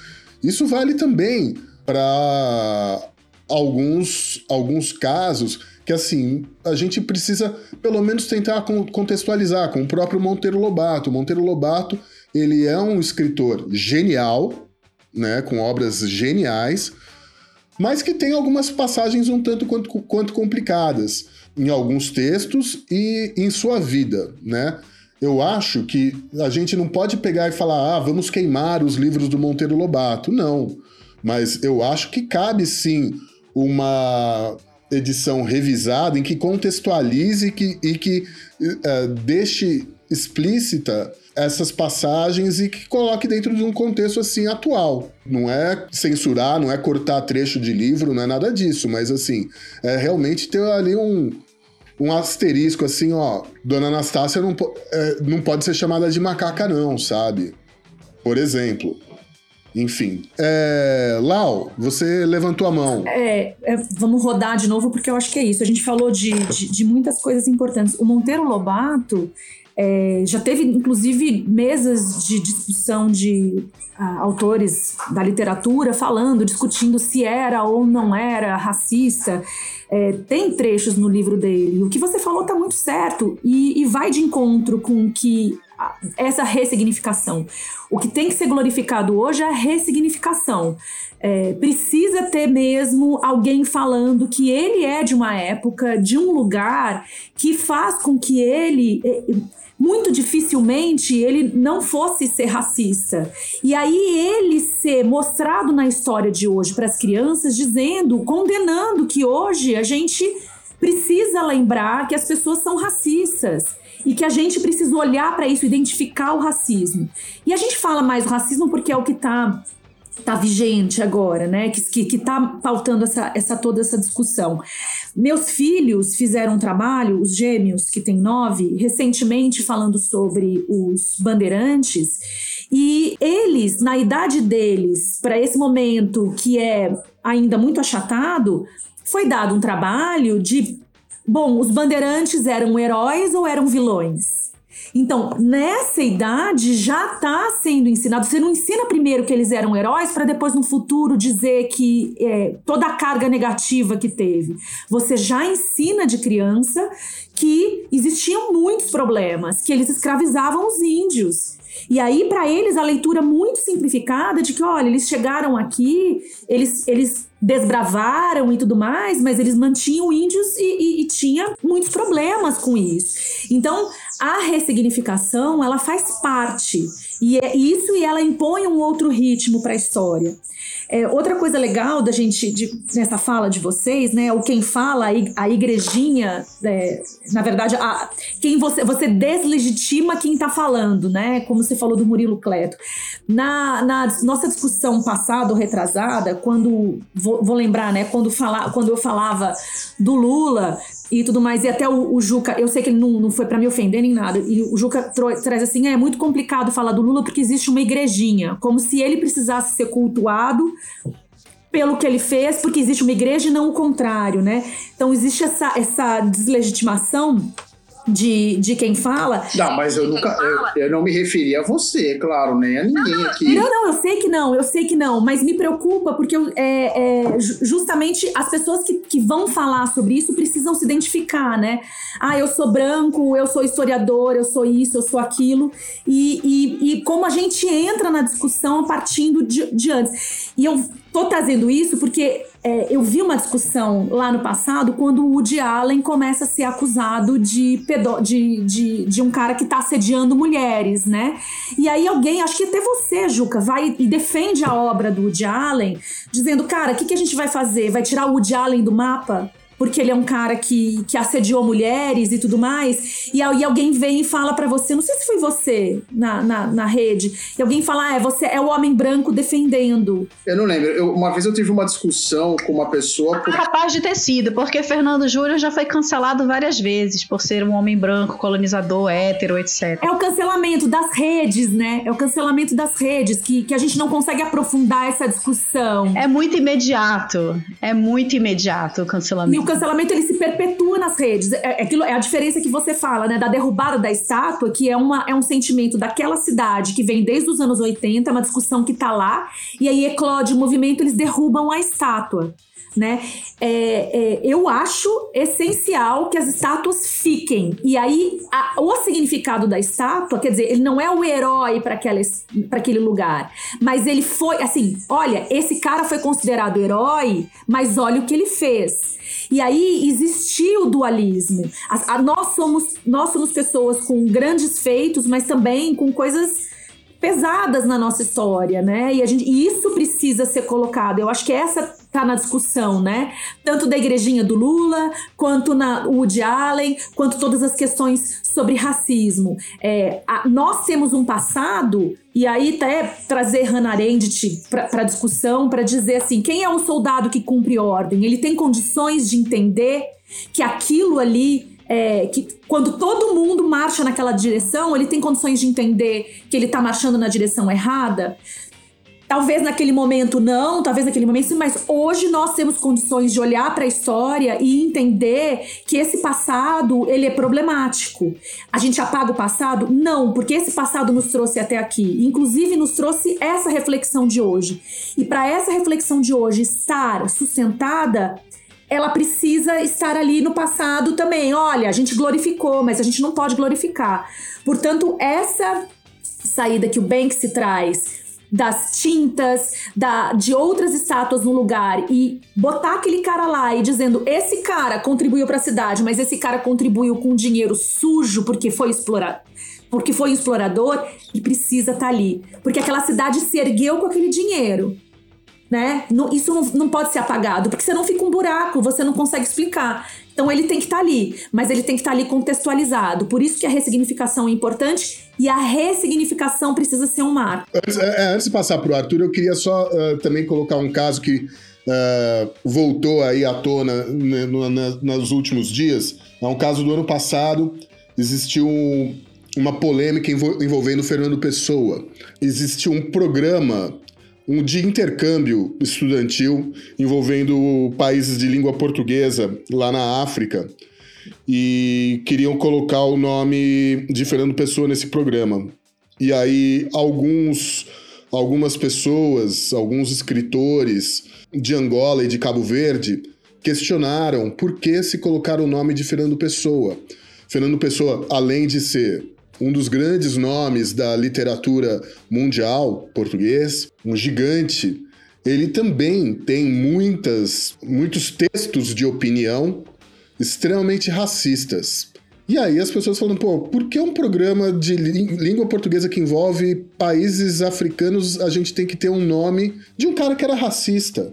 isso vale também para alguns, alguns casos que, assim, a gente precisa pelo menos tentar contextualizar com o próprio Monteiro Lobato. Monteiro Lobato, ele é um escritor genial, né, com obras geniais, mas que tem algumas passagens um tanto quanto, quanto complicadas em alguns textos e em sua vida, né? Eu acho que a gente não pode pegar e falar, ah, vamos queimar os livros do Monteiro Lobato. Não. Mas eu acho que cabe sim uma edição revisada em que contextualize que, e que uh, deixe explícita essas passagens e que coloque dentro de um contexto assim atual. Não é censurar, não é cortar trecho de livro, não é nada disso, mas assim, é realmente ter ali um, um asterisco assim, ó, Dona Anastácia não, é, não pode ser chamada de macaca não, sabe? Por exemplo. Enfim. É, Lau, você levantou a mão. É, é, vamos rodar de novo, porque eu acho que é isso. A gente falou de, de, de muitas coisas importantes. O Monteiro Lobato, é, já teve, inclusive, mesas de discussão de ah, autores da literatura falando, discutindo se era ou não era racista. É, tem trechos no livro dele. O que você falou está muito certo e, e vai de encontro com que essa ressignificação. O que tem que ser glorificado hoje é a ressignificação. É, precisa ter mesmo alguém falando que ele é de uma época, de um lugar que faz com que ele é, muito dificilmente ele não fosse ser racista. E aí ele ser mostrado na história de hoje para as crianças, dizendo, condenando que hoje a gente precisa lembrar que as pessoas são racistas e que a gente precisa olhar para isso, identificar o racismo. E a gente fala mais racismo porque é o que está tá vigente agora, né? Que, que, que tá pautando essa, essa toda essa discussão. Meus filhos fizeram um trabalho, os gêmeos, que tem nove, recentemente falando sobre os bandeirantes, e eles, na idade deles, para esse momento que é ainda muito achatado, foi dado um trabalho de. Bom, os bandeirantes eram heróis ou eram vilões? Então, nessa idade já está sendo ensinado. Você não ensina primeiro que eles eram heróis para depois no futuro dizer que é, toda a carga negativa que teve. Você já ensina de criança que existiam muitos problemas, que eles escravizavam os índios. E aí, para eles, a leitura muito simplificada de que, olha, eles chegaram aqui, eles, eles desbravaram e tudo mais, mas eles mantinham índios e, e, e tinha muitos problemas com isso. Então, a ressignificação, ela faz parte. E é isso e ela impõe um outro ritmo para a história. É, outra coisa legal da gente, de, nessa fala de vocês, né? O quem fala, a igrejinha, é, na verdade, a, quem você, você deslegitima quem está falando, né? Como você falou do Murilo Cleto. Na, na nossa discussão passada ou retrasada, quando, vou, vou lembrar, né? Quando, fala, quando eu falava do Lula, e tudo mais. E até o, o Juca, eu sei que ele não, não foi para me ofender nem nada. E o Juca traz assim: é muito complicado falar do Lula porque existe uma igrejinha, como se ele precisasse ser cultuado pelo que ele fez, porque existe uma igreja e não o contrário, né? Então existe essa, essa deslegitimação de, de quem fala. Não, mas eu nunca. Eu, eu, não me referi a você, claro, nem a ninguém aqui. Não, não, eu sei que não, eu sei que não, mas me preocupa porque eu, é, é, justamente as pessoas que, que vão falar sobre isso precisam se identificar, né? Ah, eu sou branco, eu sou historiador, eu sou isso, eu sou aquilo. E, e, e como a gente entra na discussão partindo de, de antes. E eu tô trazendo isso porque é, eu vi uma discussão lá no passado quando o Woody Allen começa a ser acusado de, pedo, de, de, de um cara que tá assediando mulheres, né? E aí alguém, acho que até você, Juca, vai e defende a obra do Woody Allen, dizendo, cara, o que, que a gente vai fazer? Vai tirar o Woody Allen do mapa? Porque ele é um cara que, que assediou mulheres e tudo mais, e aí alguém vem e fala para você, não sei se foi você na, na, na, rede, e alguém fala, ah, é, você é o homem branco defendendo. Eu não lembro, eu, uma vez eu tive uma discussão com uma pessoa... Por... Capaz de ter sido, porque Fernando Júnior já foi cancelado várias vezes por ser um homem branco, colonizador, hétero, etc. É o cancelamento das redes, né? É o cancelamento das redes, que, que a gente não consegue aprofundar essa discussão. É muito imediato, é muito imediato o cancelamento cancelamento ele se perpetua nas redes. É, é aquilo, é a diferença que você fala, né? Da derrubada da estátua, que é, uma, é um sentimento daquela cidade que vem desde os anos 80, é uma discussão que tá lá, e aí eclode o movimento, eles derrubam a estátua né? É, é, eu acho essencial que as estátuas fiquem. E aí, a, o significado da estátua, quer dizer, ele não é o herói para aquele lugar, mas ele foi, assim, olha, esse cara foi considerado herói, mas olha o que ele fez. E aí existiu o dualismo. A, a, nós, somos, nós somos pessoas com grandes feitos, mas também com coisas pesadas na nossa história, né? E, a gente, e isso precisa ser colocado. Eu acho que essa tá na discussão, né? Tanto da igrejinha do Lula, quanto na Woody Allen, quanto todas as questões sobre racismo. É, a, nós temos um passado, e aí até trazer Hannah Arendt para discussão, para dizer assim, quem é o soldado que cumpre ordem? Ele tem condições de entender que aquilo ali é, que quando todo mundo marcha naquela direção, ele tem condições de entender que ele está marchando na direção errada. Talvez naquele momento não, talvez naquele momento sim, mas hoje nós temos condições de olhar para a história e entender que esse passado ele é problemático. A gente apaga o passado? Não, porque esse passado nos trouxe até aqui. Inclusive nos trouxe essa reflexão de hoje. E para essa reflexão de hoje estar sustentada, ela precisa estar ali no passado também. Olha, a gente glorificou, mas a gente não pode glorificar. Portanto, essa saída que o Banksy traz das tintas, da, de outras estátuas no lugar e botar aquele cara lá e dizendo esse cara contribuiu para a cidade, mas esse cara contribuiu com dinheiro sujo porque foi explorado, porque foi explorador e precisa estar tá ali, porque aquela cidade se ergueu com aquele dinheiro né? Não, isso não, não pode ser apagado, porque senão fica um buraco, você não consegue explicar. Então ele tem que estar tá ali, mas ele tem que estar tá ali contextualizado. Por isso que a ressignificação é importante e a ressignificação precisa ser um marco. Antes, é, é antes de passar para o Arthur, eu queria só uh, também colocar um caso que uh, voltou aí à tona né, no, na, nos últimos dias. É um caso do ano passado. Existiu um, uma polêmica envolvendo Fernando Pessoa. Existiu um programa de intercâmbio estudantil envolvendo países de língua portuguesa lá na África e queriam colocar o nome de Fernando Pessoa nesse programa. E aí alguns algumas pessoas, alguns escritores de Angola e de Cabo Verde questionaram por que se colocar o nome de Fernando Pessoa. Fernando Pessoa, além de ser um dos grandes nomes da literatura mundial português, um gigante, ele também tem muitas, muitos textos de opinião extremamente racistas. E aí as pessoas falam, pô, por que um programa de língua portuguesa que envolve países africanos a gente tem que ter um nome de um cara que era racista?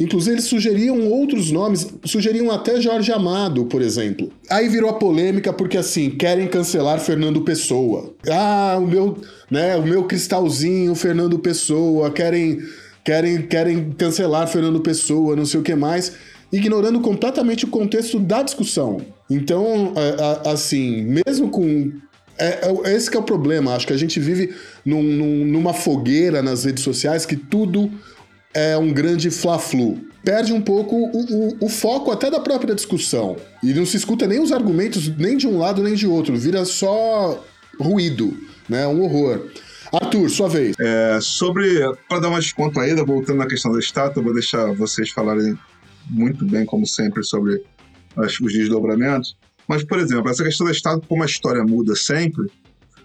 Inclusive, eles sugeriam outros nomes, sugeriam até Jorge Amado, por exemplo. Aí virou a polêmica porque, assim, querem cancelar Fernando Pessoa. Ah, o meu, né, o meu cristalzinho, Fernando Pessoa, querem, querem, querem cancelar Fernando Pessoa, não sei o que mais, ignorando completamente o contexto da discussão. Então, assim, mesmo com é, é, esse é o problema. Acho que a gente vive num, num, numa fogueira nas redes sociais que tudo é um grande fla-flu. Perde um pouco o, o, o, foco até da própria discussão. E não se escuta nem os argumentos, nem de um lado nem de outro. Vira só ruído, né? Um horror. Arthur, sua vez. É, sobre. Para dar uma descontraída, voltando na questão da estátua, vou deixar vocês falarem muito bem, como sempre, sobre as, os desdobramentos. Mas, por exemplo, essa questão da estátua, como a história muda sempre,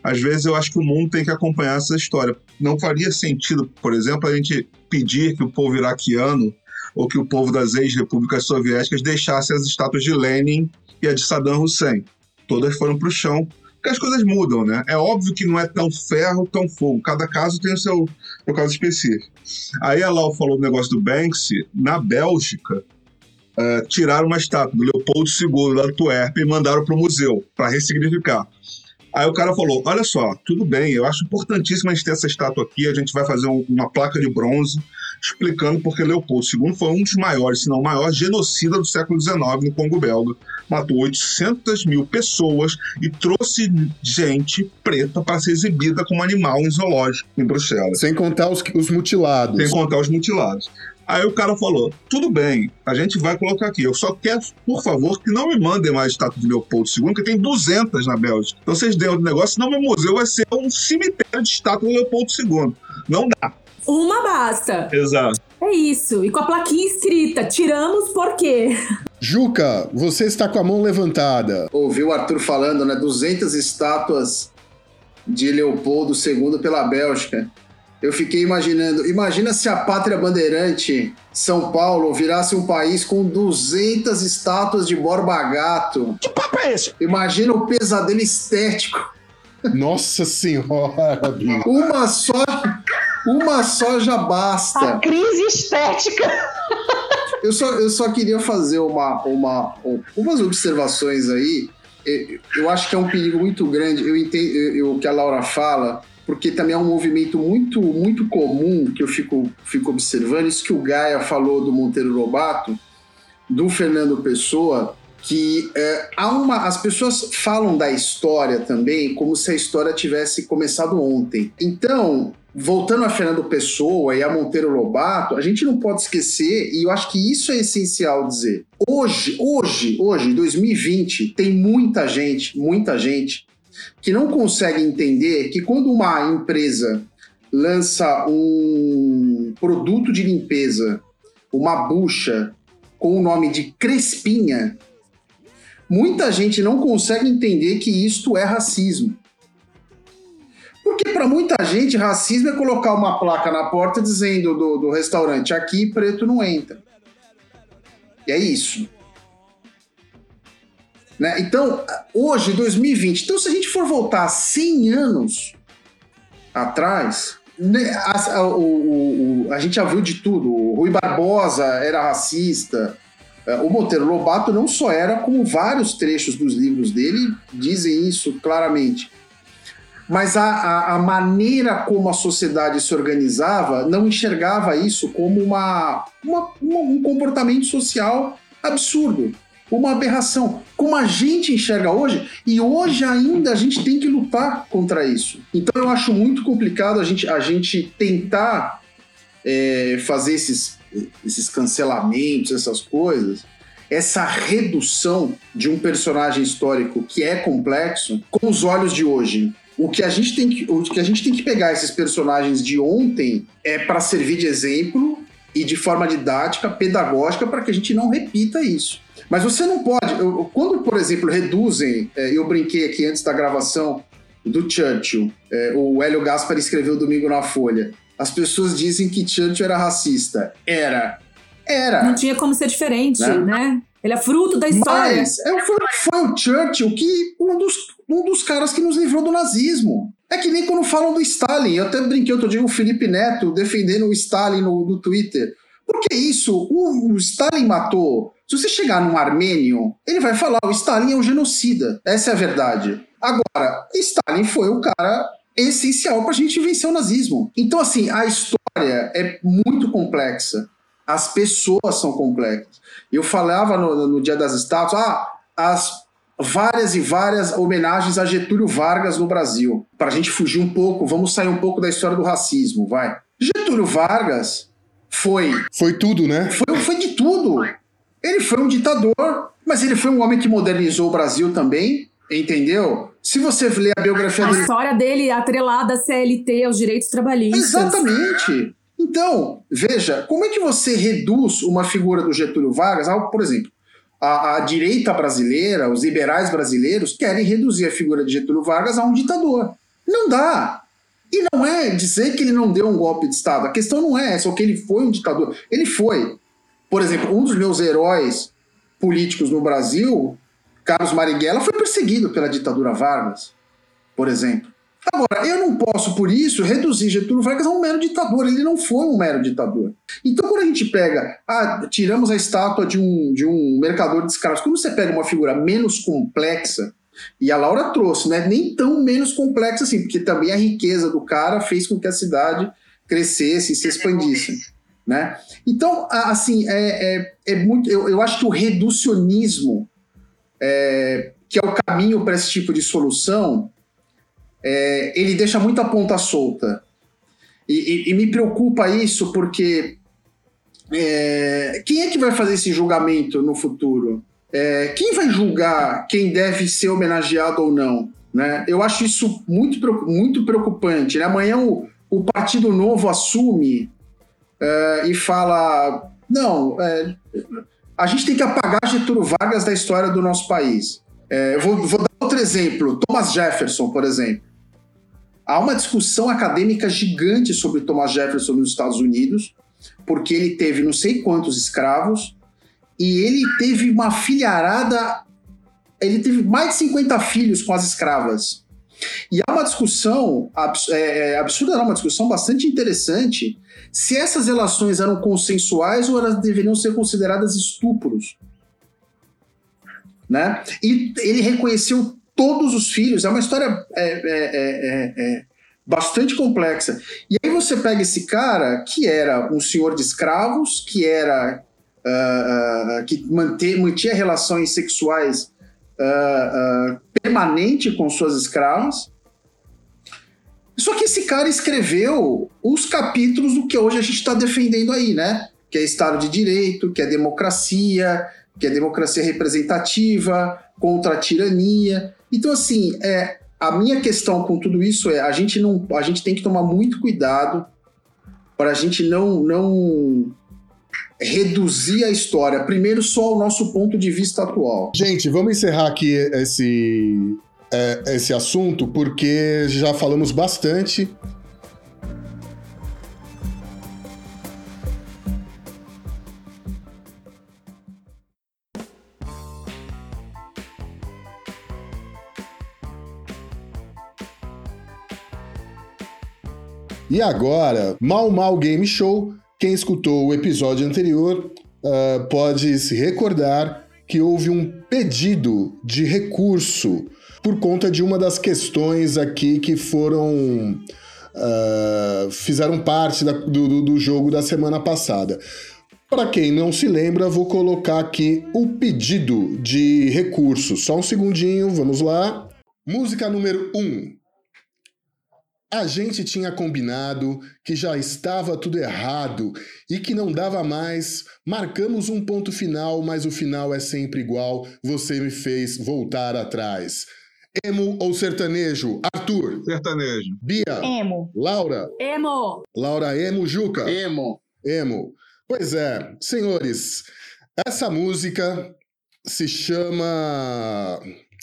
às vezes eu acho que o mundo tem que acompanhar essa história. Não faria sentido, por exemplo, a gente pedir que o povo iraquiano ou que o povo das ex-repúblicas soviéticas deixasse as estátuas de Lenin e a de Saddam Hussein. Todas foram para o chão, porque as coisas mudam, né? É óbvio que não é tão ferro, tão fogo. Cada caso tem o seu, seu caso específico. Aí a Lau falou o negócio do Banksy. Na Bélgica, uh, tiraram uma estátua do Leopoldo II da Antuérpia e mandaram para o museu para ressignificar. Aí o cara falou: Olha só, tudo bem, eu acho importantíssimo a gente ter essa estátua aqui. A gente vai fazer um, uma placa de bronze explicando porque Leopoldo II foi um dos maiores, se não o maior, genocida do século XIX no Congo belga. Matou 800 mil pessoas e trouxe gente preta para ser exibida como animal em zoológico em Bruxelas. Sem contar os, os mutilados. Sem contar os mutilados. Aí o cara falou: tudo bem, a gente vai colocar aqui. Eu só quero, por favor, que não me mandem mais estátua de Leopoldo II, porque tem 200 na Bélgica. Então vocês dêem o negócio, senão meu museu vai ser um cemitério de estátua de Leopoldo II. Não dá. Uma basta. Exato. É isso. E com a plaquinha escrita: tiramos por quê? Juca, você está com a mão levantada. Ouviu o Arthur falando, né? 200 estátuas de Leopoldo II pela Bélgica. Eu fiquei imaginando, imagina se a pátria bandeirante São Paulo virasse um país com 200 estátuas de Borba Gato. Que papo é esse? Imagina o pesadelo estético. Nossa senhora, bicho. Uma só, uma só já basta. A crise estética. Eu só, eu só queria fazer uma, uma, umas observações aí. Eu, eu acho que é um perigo muito grande. Eu entendo o que a Laura fala, porque também é um movimento muito, muito comum que eu fico, fico observando. Isso que o Gaia falou do Monteiro Lobato, do Fernando Pessoa, que é, há uma, as pessoas falam da história também como se a história tivesse começado ontem. Então, voltando a Fernando Pessoa e a Monteiro Lobato, a gente não pode esquecer, e eu acho que isso é essencial dizer. Hoje, hoje, hoje, 2020, tem muita gente, muita gente que não consegue entender que quando uma empresa lança um produto de limpeza, uma bucha com o nome de Crespinha, muita gente não consegue entender que isto é racismo. Porque para muita gente, racismo é colocar uma placa na porta dizendo do, do restaurante aqui preto não entra. E é isso. Né? Então, hoje, 2020, então se a gente for voltar 100 anos atrás, né, a, a, o, o, a gente já viu de tudo. O Rui Barbosa era racista. É, o Monteiro Lobato não só era, como vários trechos dos livros dele dizem isso claramente. Mas a, a, a maneira como a sociedade se organizava não enxergava isso como uma, uma, uma um comportamento social absurdo uma aberração, como a gente enxerga hoje, e hoje ainda a gente tem que lutar contra isso. Então eu acho muito complicado a gente, a gente tentar é, fazer esses, esses cancelamentos, essas coisas, essa redução de um personagem histórico que é complexo com os olhos de hoje. O que a gente tem que, o que a gente tem que pegar esses personagens de ontem é para servir de exemplo e de forma didática, pedagógica, para que a gente não repita isso. Mas você não pode. Eu, quando, por exemplo, reduzem, é, eu brinquei aqui antes da gravação do Churchill, é, o Hélio Gaspar escreveu domingo na Folha. As pessoas dizem que Churchill era racista. Era. Era. Não tinha como ser diferente, né? né? Ele é fruto da história. Mas é, foi, foi o Churchill que um dos, um dos caras que nos livrou do nazismo. É que nem quando falam do Stalin. Eu até brinquei outro dia com o Felipe Neto defendendo o Stalin no, no Twitter. Porque isso, o, o Stalin matou se você chegar num armênio, ele vai falar: o Stalin é um genocida. Essa é a verdade. Agora, Stalin foi o cara essencial para a gente vencer o nazismo. Então, assim, a história é muito complexa. As pessoas são complexas. Eu falava no, no Dia das Estátuas, ah, as várias e várias homenagens a Getúlio Vargas no Brasil. Para a gente fugir um pouco, vamos sair um pouco da história do racismo, vai. Getúlio Vargas foi. Foi tudo, né? Foi, foi de tudo. Ele foi um ditador, mas ele foi um homem que modernizou o Brasil também, entendeu? Se você ler a biografia a dele. A história dele é atrelada à CLT, aos direitos trabalhistas. Exatamente. Então, veja, como é que você reduz uma figura do Getúlio Vargas ao, por exemplo, a, a, direita brasileira, os liberais brasileiros querem reduzir a figura de Getúlio Vargas a um ditador. Não dá. E não é dizer que ele não deu um golpe de Estado. A questão não é essa, ou que ele foi um ditador. Ele foi. Por exemplo, um dos meus heróis políticos no Brasil, Carlos Marighella, foi perseguido pela ditadura Vargas, por exemplo. Agora, eu não posso, por isso, reduzir Getúlio Vargas a um mero ditador. Ele não foi um mero ditador. Então, quando a gente pega, ah, tiramos a estátua de um, de um mercador de escravos, quando você pega uma figura menos complexa, e a Laura trouxe, não é nem tão menos complexa assim, porque também a riqueza do cara fez com que a cidade crescesse e se expandisse. Né? Então, assim, é, é, é muito. Eu, eu, acho que o reducionismo, é, que é o caminho para esse tipo de solução, é, ele deixa muita ponta solta. E, e, e, me preocupa isso porque é, quem é que vai fazer esse julgamento no futuro? É, quem vai julgar quem deve ser homenageado ou não? Né? Eu acho isso muito, muito preocupante. Né? Amanhã o, o Partido Novo assume é, e fala: não, é, a gente tem que apagar Getúlio Vargas da história do nosso país. É, vou, vou dar outro exemplo: Thomas Jefferson, por exemplo. Há uma discussão acadêmica gigante sobre Thomas Jefferson nos Estados Unidos, porque ele teve não sei quantos escravos e ele teve uma filharada, ele teve mais de 50 filhos com as escravas. E há uma discussão é, é, absurda, não, uma discussão bastante interessante se essas relações eram consensuais ou elas deveriam ser consideradas estupros. Né? E ele reconheceu todos os filhos. É uma história é, é, é, é, bastante complexa. E aí você pega esse cara que era um senhor de escravos, que era uh, que manter, mantinha relações sexuais uh, permanente com suas escravas. Só que esse cara escreveu os capítulos do que hoje a gente está defendendo aí, né? Que é Estado de Direito, que é democracia, que é democracia representativa, contra a tirania. Então, assim, é, a minha questão com tudo isso é a gente não a gente tem que tomar muito cuidado para a gente não não reduzir a história primeiro só ao nosso ponto de vista atual. Gente, vamos encerrar aqui esse é, esse assunto porque já falamos bastante E agora, Mal Mal Game Show. Quem escutou o episódio anterior uh, pode se recordar que houve um pedido de recurso por conta de uma das questões aqui que foram. Uh, fizeram parte da, do, do jogo da semana passada. Para quem não se lembra, vou colocar aqui o pedido de recurso. Só um segundinho, vamos lá. Música número 1. Um. A gente tinha combinado que já estava tudo errado e que não dava mais. Marcamos um ponto final, mas o final é sempre igual. Você me fez voltar atrás. Emo ou sertanejo? Arthur. Sertanejo. Bia. Emo. Laura. Emo. Laura Emo. Juca. Emo. Emo. Pois é, senhores, essa música se chama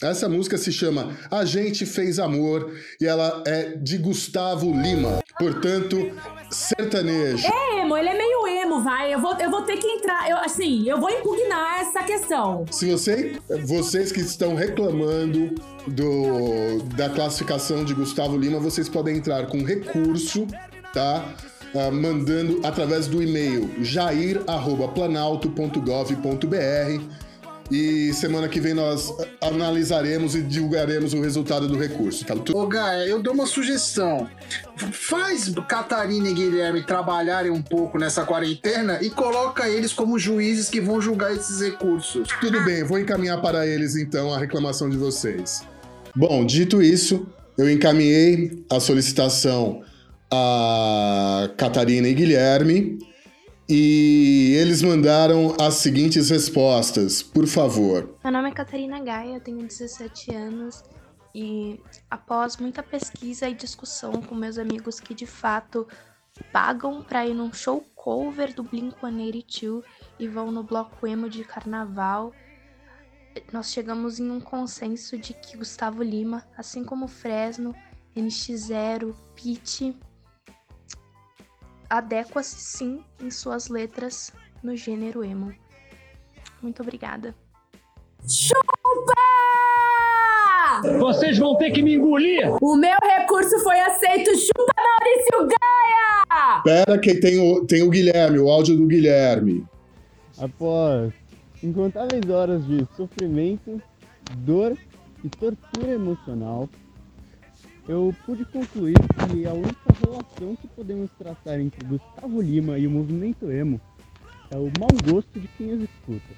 essa música se chama A Gente Fez Amor e ela é de Gustavo Lima. Portanto, sertanejo. É emo, ele é meio emo, vai. Eu vou, eu vou ter que entrar. Eu, assim, eu vou impugnar essa questão. Se você, vocês que estão reclamando do, da classificação de Gustavo Lima, vocês podem entrar com recurso, tá? Uh, mandando através do e-mail jair.planalto.gov.br e semana que vem nós analisaremos e divulgaremos o resultado do recurso. Tá. Ô, Gaia, eu dou uma sugestão. Faz Catarina e Guilherme trabalharem um pouco nessa quarentena e coloca eles como juízes que vão julgar esses recursos. Tudo bem, vou encaminhar para eles então a reclamação de vocês. Bom, dito isso, eu encaminhei a solicitação a Catarina e Guilherme e eles mandaram as seguintes respostas, por favor. Meu nome é Catarina Gaia, tenho 17 anos e após muita pesquisa e discussão com meus amigos que de fato pagam para ir num show cover do Blink-182 e vão no bloco emo de carnaval, nós chegamos em um consenso de que Gustavo Lima, assim como Fresno, NX0, Pete adequa-se sim em suas letras no gênero emo. Muito obrigada. Chupa! Vocês vão ter que me engolir! O meu recurso foi aceito. Chupa, Maurício Gaia! Pera que tem o, tem o Guilherme, o áudio do Guilherme. Após incontáveis horas de sofrimento, dor e tortura emocional, eu pude concluir que a única relação que podemos tratar entre Gustavo Lima e o movimento emo é o mau gosto de quem os escuta.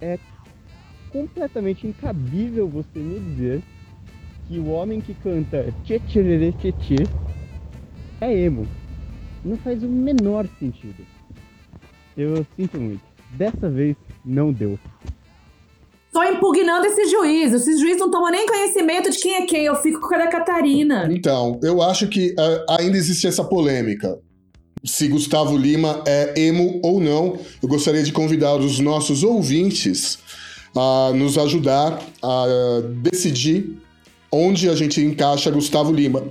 É completamente incabível você me dizer que o homem que canta Tchê Tchê Tchê Tchê é emo. Não faz o menor sentido. Eu sinto muito. Dessa vez não deu. Tô impugnando esse juiz. Esse juiz não toma nem conhecimento de quem é quem. Eu fico com a da Catarina. Então, eu acho que ah, ainda existe essa polêmica. Se Gustavo Lima é emo ou não, eu gostaria de convidar os nossos ouvintes a nos ajudar a decidir onde a gente encaixa Gustavo Lima.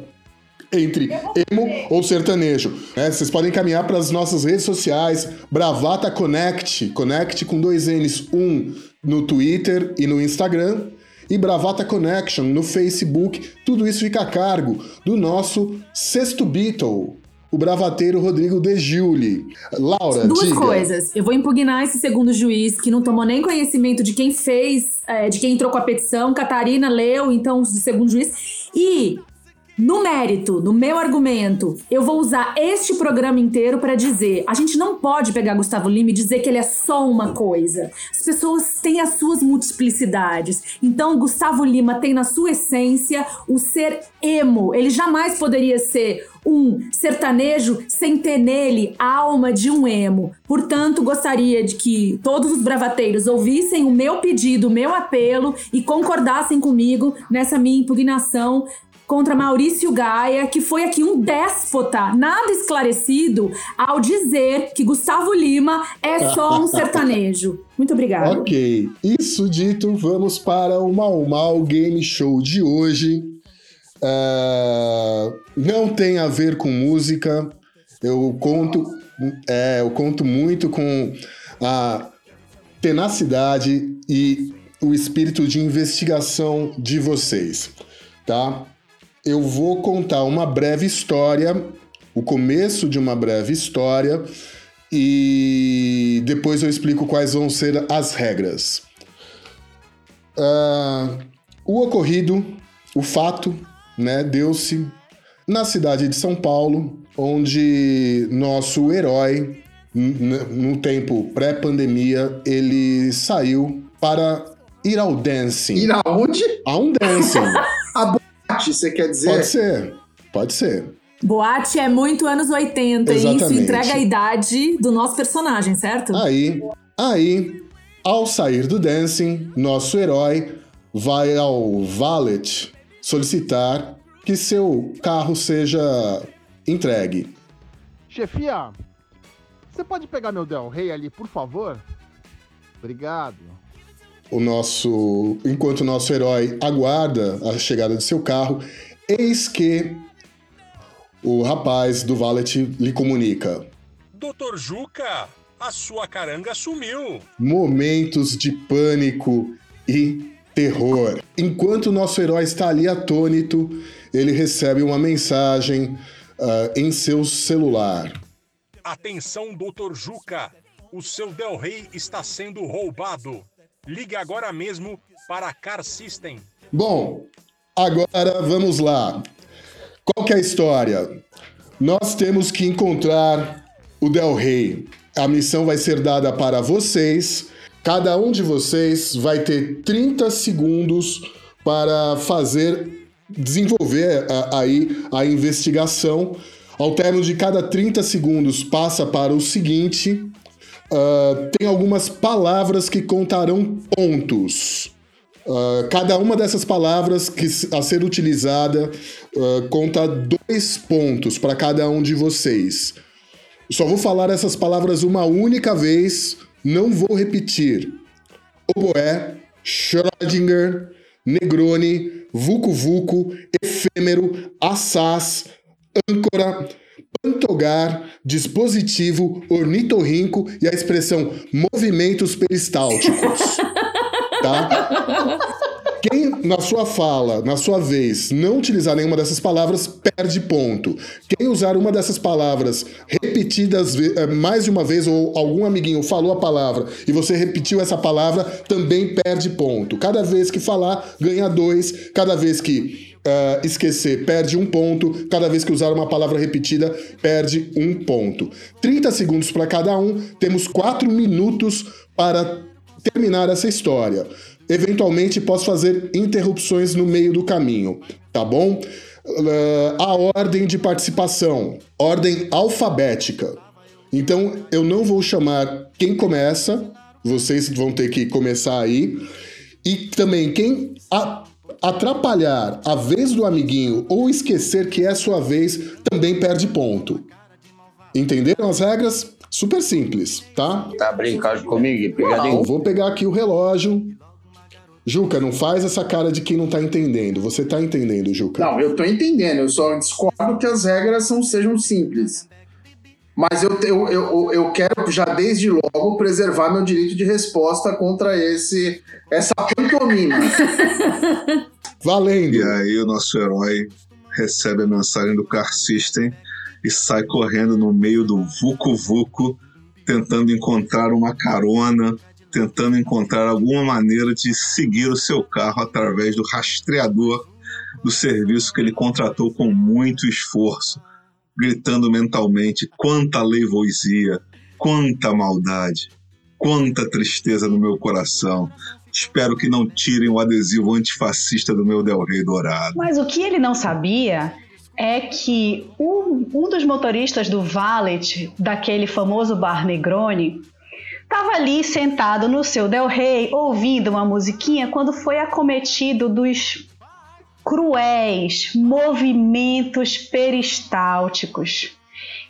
Entre emo ou sertanejo. né? vocês podem caminhar para as nossas redes sociais, Bravata Connect, Connect com dois N's, um no Twitter e no Instagram, e Bravata Connection no Facebook. Tudo isso fica a cargo do nosso sexto Beatle, o bravateiro Rodrigo De Giuli. Laura, Duas diga. coisas. Eu vou impugnar esse segundo juiz que não tomou nem conhecimento de quem fez, é, de quem entrou com a petição. Catarina leu, então, o segundo juiz. E, no mérito, no meu argumento, eu vou usar este programa inteiro para dizer: a gente não pode pegar Gustavo Lima e dizer que ele é só uma coisa. As pessoas têm as suas multiplicidades. Então, Gustavo Lima tem na sua essência o ser emo. Ele jamais poderia ser um sertanejo sem ter nele a alma de um emo. Portanto, gostaria de que todos os bravateiros ouvissem o meu pedido, o meu apelo e concordassem comigo nessa minha impugnação contra Maurício Gaia, que foi aqui um déspota, nada esclarecido, ao dizer que Gustavo Lima é só um sertanejo. Muito obrigada. Ok, isso dito, vamos para o Mal Mal Game Show de hoje. Ah, não tem a ver com música. Eu conto, é, eu conto muito com a tenacidade e o espírito de investigação de vocês, tá? Eu vou contar uma breve história, o começo de uma breve história, e depois eu explico quais vão ser as regras. Ah, o ocorrido, o fato, né, deu-se na cidade de São Paulo, onde nosso herói, no tempo pré-pandemia, ele saiu para ir ao dancing. Ir aonde? A um dancing. A boate, você quer dizer? Pode ser, pode ser. Boate é muito anos 80 e isso Exatamente. entrega a idade do nosso personagem, certo? Aí, aí, ao sair do dancing, nosso herói vai ao valet solicitar que seu carro seja entregue. Chefia, você pode pegar meu Del Rey ali, por favor? Obrigado. O nosso, enquanto o nosso herói aguarda a chegada de seu carro, eis que o rapaz do valet lhe comunica: Doutor Juca, a sua caranga sumiu. momentos de pânico e terror. Enquanto o nosso herói está ali atônito, ele recebe uma mensagem ah, em seu celular. Atenção, Doutor Juca, o seu Del Rey está sendo roubado. Ligue agora mesmo para a Car System. Bom, agora vamos lá. Qual que é a história? Nós temos que encontrar o Del Rey. A missão vai ser dada para vocês. Cada um de vocês vai ter 30 segundos para fazer desenvolver a- aí a investigação. Ao término de cada 30 segundos, passa para o seguinte: ah, tem algumas palavras que contarão pontos. Ah, cada uma dessas palavras que a ser utilizada ah, conta dois pontos para cada um de vocês. Só vou falar essas palavras uma única vez, não vou repetir. Oboé, Schrödinger, Negroni, Vucu Vucu, Efêmero, Assaz, Âncora, Pantogar, dispositivo, ornitorrinco e a expressão movimentos peristálticos. tá? Quem na sua fala, na sua vez, não utilizar nenhuma dessas palavras, perde ponto. Quem usar uma dessas palavras repetidas eh, mais de uma vez, ou algum amiguinho falou a palavra e você repetiu essa palavra, também perde ponto. Cada vez que falar, ganha dois. Cada vez que eh, esquecer, perde um ponto. Cada vez que usar uma palavra repetida, perde um ponto. 30 segundos para cada um, temos 4 minutos para terminar essa história. Eventualmente posso fazer interrupções no meio do caminho, tá bom? Uh, a ordem de participação, ordem alfabética. Então eu não vou chamar quem começa, vocês vão ter que começar aí. E também quem atrapalhar a vez do amiguinho ou esquecer que é sua vez também perde ponto. Entenderam as regras? Super simples, tá? Tá brincando comigo, pegadinho? Não, vou pegar aqui o relógio. Juca, não faz essa cara de quem não tá entendendo. Você tá entendendo, Juca? Não, eu tô entendendo, eu só discordo que as regras são, sejam simples. Mas eu, eu, eu, eu quero já desde logo preservar meu direito de resposta contra esse essa pantomima. Valendo! E aí o nosso herói recebe a mensagem do Car System e sai correndo no meio do Vucu Vucu, tentando encontrar uma carona, tentando encontrar alguma maneira de seguir o seu carro através do rastreador do serviço que ele contratou com muito esforço, gritando mentalmente quanta leivoisia, quanta maldade, quanta tristeza no meu coração. Espero que não tirem o adesivo antifascista do meu Del Rey dourado. Mas o que ele não sabia é que um, um dos motoristas do Valet, daquele famoso bar Negroni, estava ali sentado no seu Del Rey, ouvindo uma musiquinha, quando foi acometido dos cruéis movimentos peristálticos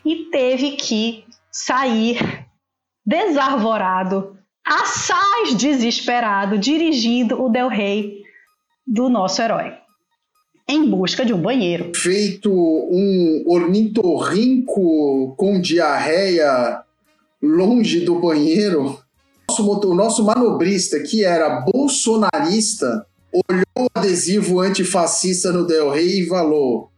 e teve que sair desarvorado, assaz desesperado, dirigindo o Del Rey do nosso herói em busca de um banheiro. Feito um ornitorrinco com diarreia longe do banheiro. Nosso, motor- o nosso manobrista, que era bolsonarista, olhou o adesivo antifascista no Del Rey e falou: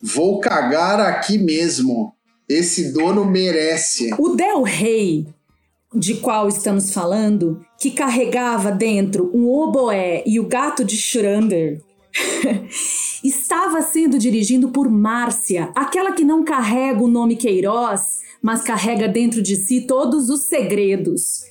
Vou cagar aqui mesmo. Esse dono merece. O Del Rey, de qual estamos falando, que carregava dentro um oboé e o gato de Schrander, estava sendo dirigido por Márcia, aquela que não carrega o nome Queiroz, mas carrega dentro de si todos os segredos.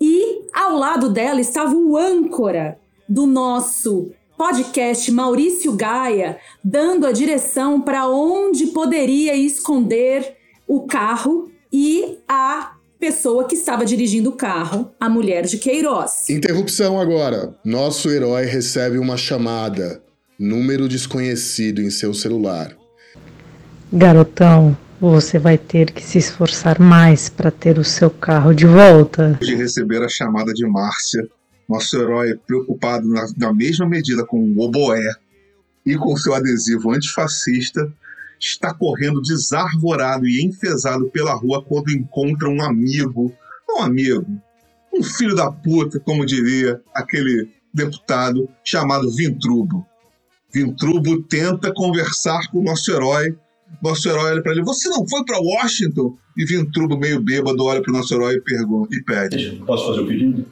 E ao lado dela estava o âncora do nosso podcast Maurício Gaia, dando a direção para onde poderia esconder o carro e a pessoa que estava dirigindo o carro, a mulher de Queiroz. Interrupção agora. Nosso herói recebe uma chamada. Número desconhecido em seu celular. Garotão, você vai ter que se esforçar mais para ter o seu carro de volta. de receber a chamada de Márcia, nosso herói preocupado na, na mesma medida com o oboé e com seu adesivo antifascista, está correndo desarvorado e enfesado pela rua quando encontra um amigo, um amigo, um filho da puta, como diria aquele deputado chamado Vintrubo. Vintrubo tenta conversar com o nosso herói. Nosso herói olha para ele: Você não foi para Washington? E Vintrubo, meio bêbado, olha para o nosso herói e pergunta e pede: Posso fazer o pedido?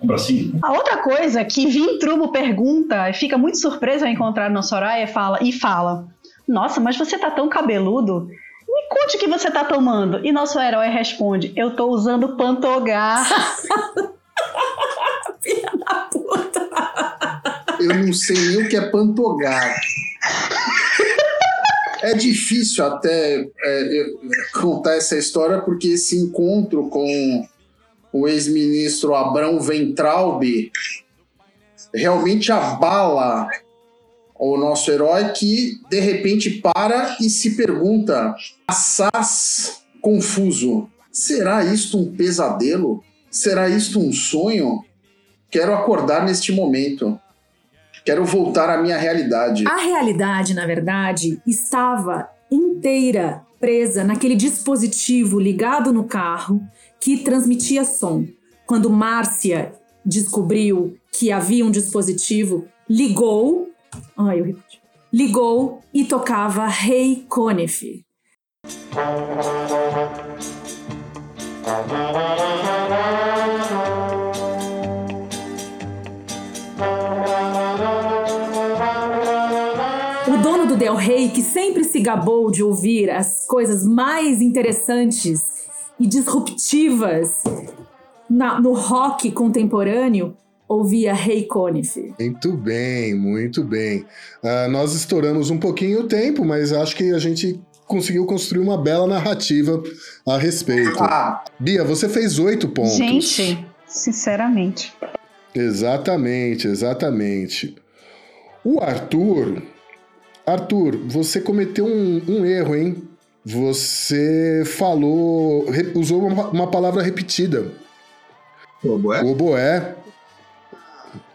Um bracinho? A outra coisa que Vintrubo pergunta e fica muito surpreso ao encontrar no Soraya fala, e fala: Nossa, mas você tá tão cabeludo? Me conte o que você tá tomando. E nosso herói responde: Eu tô usando Pantogar. Eu não sei nem o que é pantogar. É difícil até é, contar essa história porque esse encontro com o ex-ministro Abrão Ventralb realmente abala o nosso herói que de repente para e se pergunta, assaz confuso, será isto um pesadelo? Será isto um sonho? Quero acordar neste momento. Quero voltar à minha realidade. A realidade, na verdade, estava inteira presa naquele dispositivo ligado no carro que transmitia som. Quando Márcia descobriu que havia um dispositivo, ligou. Ai, eu repeti. Ligou e tocava Rei Conif. Do Del Rey, que sempre se gabou de ouvir as coisas mais interessantes e disruptivas na- no rock contemporâneo, ouvia Rei Conif. Muito bem, muito bem. Ah, nós estouramos um pouquinho o tempo, mas acho que a gente conseguiu construir uma bela narrativa a respeito. Ah. Bia, você fez oito pontos. Gente, sinceramente. Exatamente, exatamente. O Arthur. Arthur, você cometeu um, um erro, hein? Você falou. usou uma, uma palavra repetida. Oboé? Oboé.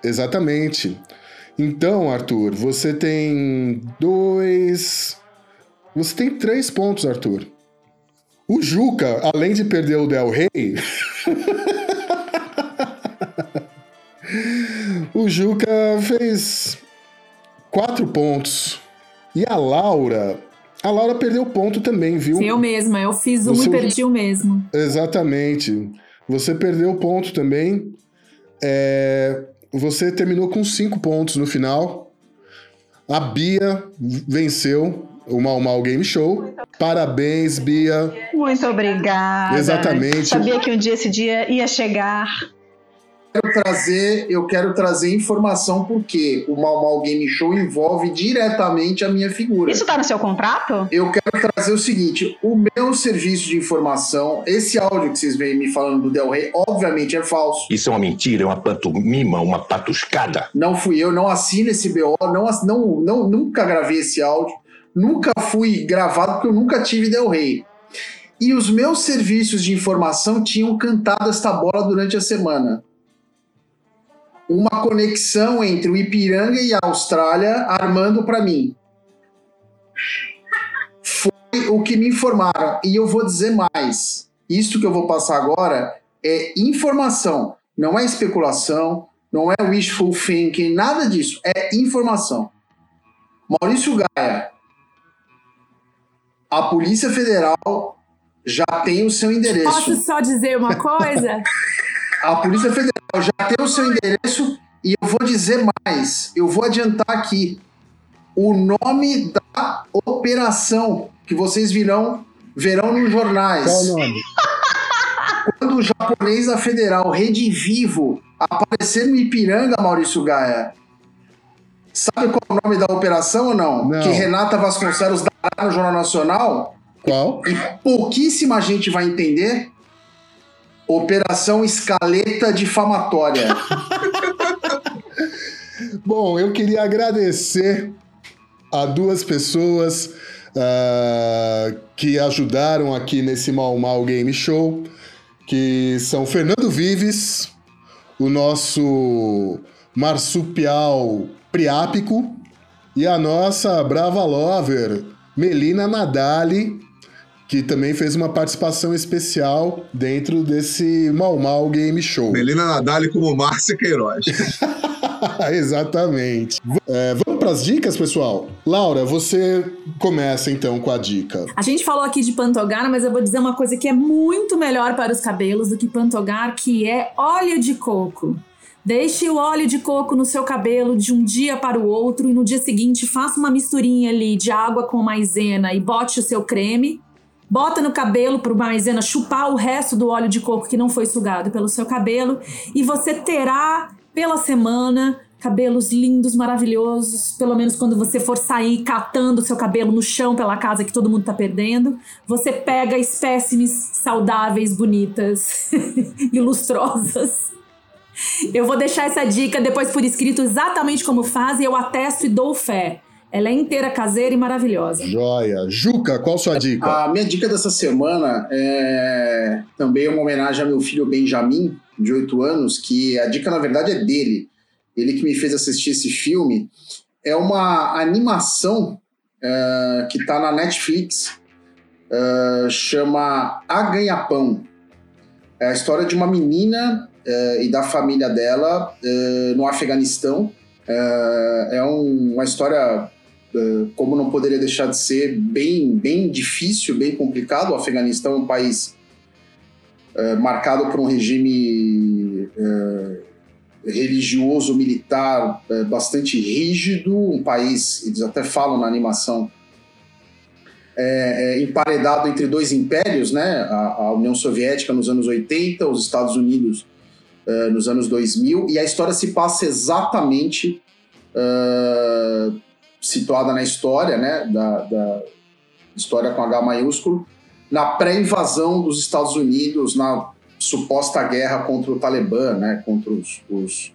Exatamente. Então, Arthur, você tem dois. Você tem três pontos, Arthur. O Juca, além de perder o Del Rey. o Juca fez quatro pontos. E a Laura. A Laura perdeu ponto também, viu? Eu mesma, eu fiz um Você- e perdi o mesmo. Exatamente. Você perdeu ponto também. É, Você terminou com cinco pontos no final. A Bia venceu o Mal Mal Game Show. Parabéns, Bia. Muito obrigada. Exatamente. Sabia que um dia esse dia ia chegar. Quero trazer, eu quero trazer informação porque o Mal Mal Game Show envolve diretamente a minha figura. Isso tá no seu contrato? Eu quero trazer o seguinte: o meu serviço de informação, esse áudio que vocês veem me falando do Del Rey, obviamente é falso. Isso é uma mentira, é uma pantomima, uma patuscada. Não fui eu, não assino esse BO, não, não, não, nunca gravei esse áudio, nunca fui gravado porque eu nunca tive Del Rey. E os meus serviços de informação tinham cantado esta bola durante a semana. Uma conexão entre o Ipiranga e a Austrália armando para mim. Foi o que me informaram. E eu vou dizer mais. Isso que eu vou passar agora é informação, não é especulação, não é wishful thinking, nada disso. É informação. Maurício Gaia, a Polícia Federal já tem o seu endereço. Posso só dizer uma coisa? A Polícia Federal já tem o seu endereço e eu vou dizer mais. Eu vou adiantar aqui o nome da operação que vocês virão verão nos jornais. Qual o nome? Quando o japonês da Federal Rede Vivo aparecer no Ipiranga, Maurício Gaia, sabe qual é o nome da operação ou não? Não. Que Renata Vasconcelos dará no Jornal Nacional? Qual? E pouquíssima gente vai entender. Operação Escaleta Difamatória. Bom, eu queria agradecer a duas pessoas ah, que ajudaram aqui nesse Mal Mal Game Show, que são Fernando Vives, o nosso marsupial priápico, e a nossa brava lover, Melina Nadali, que também fez uma participação especial dentro desse Mal Mal Game Show. Melina Nadali como Márcia Queiroz. Exatamente. É, vamos para as dicas, pessoal? Laura, você começa então com a dica. A gente falou aqui de Pantogar, mas eu vou dizer uma coisa que é muito melhor para os cabelos do que Pantogar, que é óleo de coco. Deixe o óleo de coco no seu cabelo de um dia para o outro e no dia seguinte faça uma misturinha ali de água com maisena e bote o seu creme. Bota no cabelo para o maisena chupar o resto do óleo de coco que não foi sugado pelo seu cabelo e você terá pela semana cabelos lindos, maravilhosos. Pelo menos quando você for sair catando seu cabelo no chão pela casa que todo mundo tá perdendo, você pega espécimes saudáveis, bonitas e lustrosas. Eu vou deixar essa dica depois por escrito exatamente como faz e eu atesto e dou fé. Ela é inteira caseira e maravilhosa. Joia. Juca, qual sua dica? A minha dica dessa semana é também uma homenagem ao meu filho Benjamin, de 8 anos, que a dica, na verdade, é dele. Ele que me fez assistir esse filme. É uma animação é, que está na Netflix, é, chama A Ganha-Pão. É a história de uma menina é, e da família dela no Afeganistão. É, é um- uma história como não poderia deixar de ser, bem, bem difícil, bem complicado. O Afeganistão é um país eh, marcado por um regime eh, religioso, militar eh, bastante rígido, um país, eles até falam na animação, é, é, emparedado entre dois impérios, né? A, a União Soviética nos anos 80, os Estados Unidos eh, nos anos 2000, e a história se passa exatamente eh, situada na história, né, da, da- história com H maiúsculo, na pré-invasão dos Estados Unidos, na suposta guerra contra o Talibã, né, contra os, os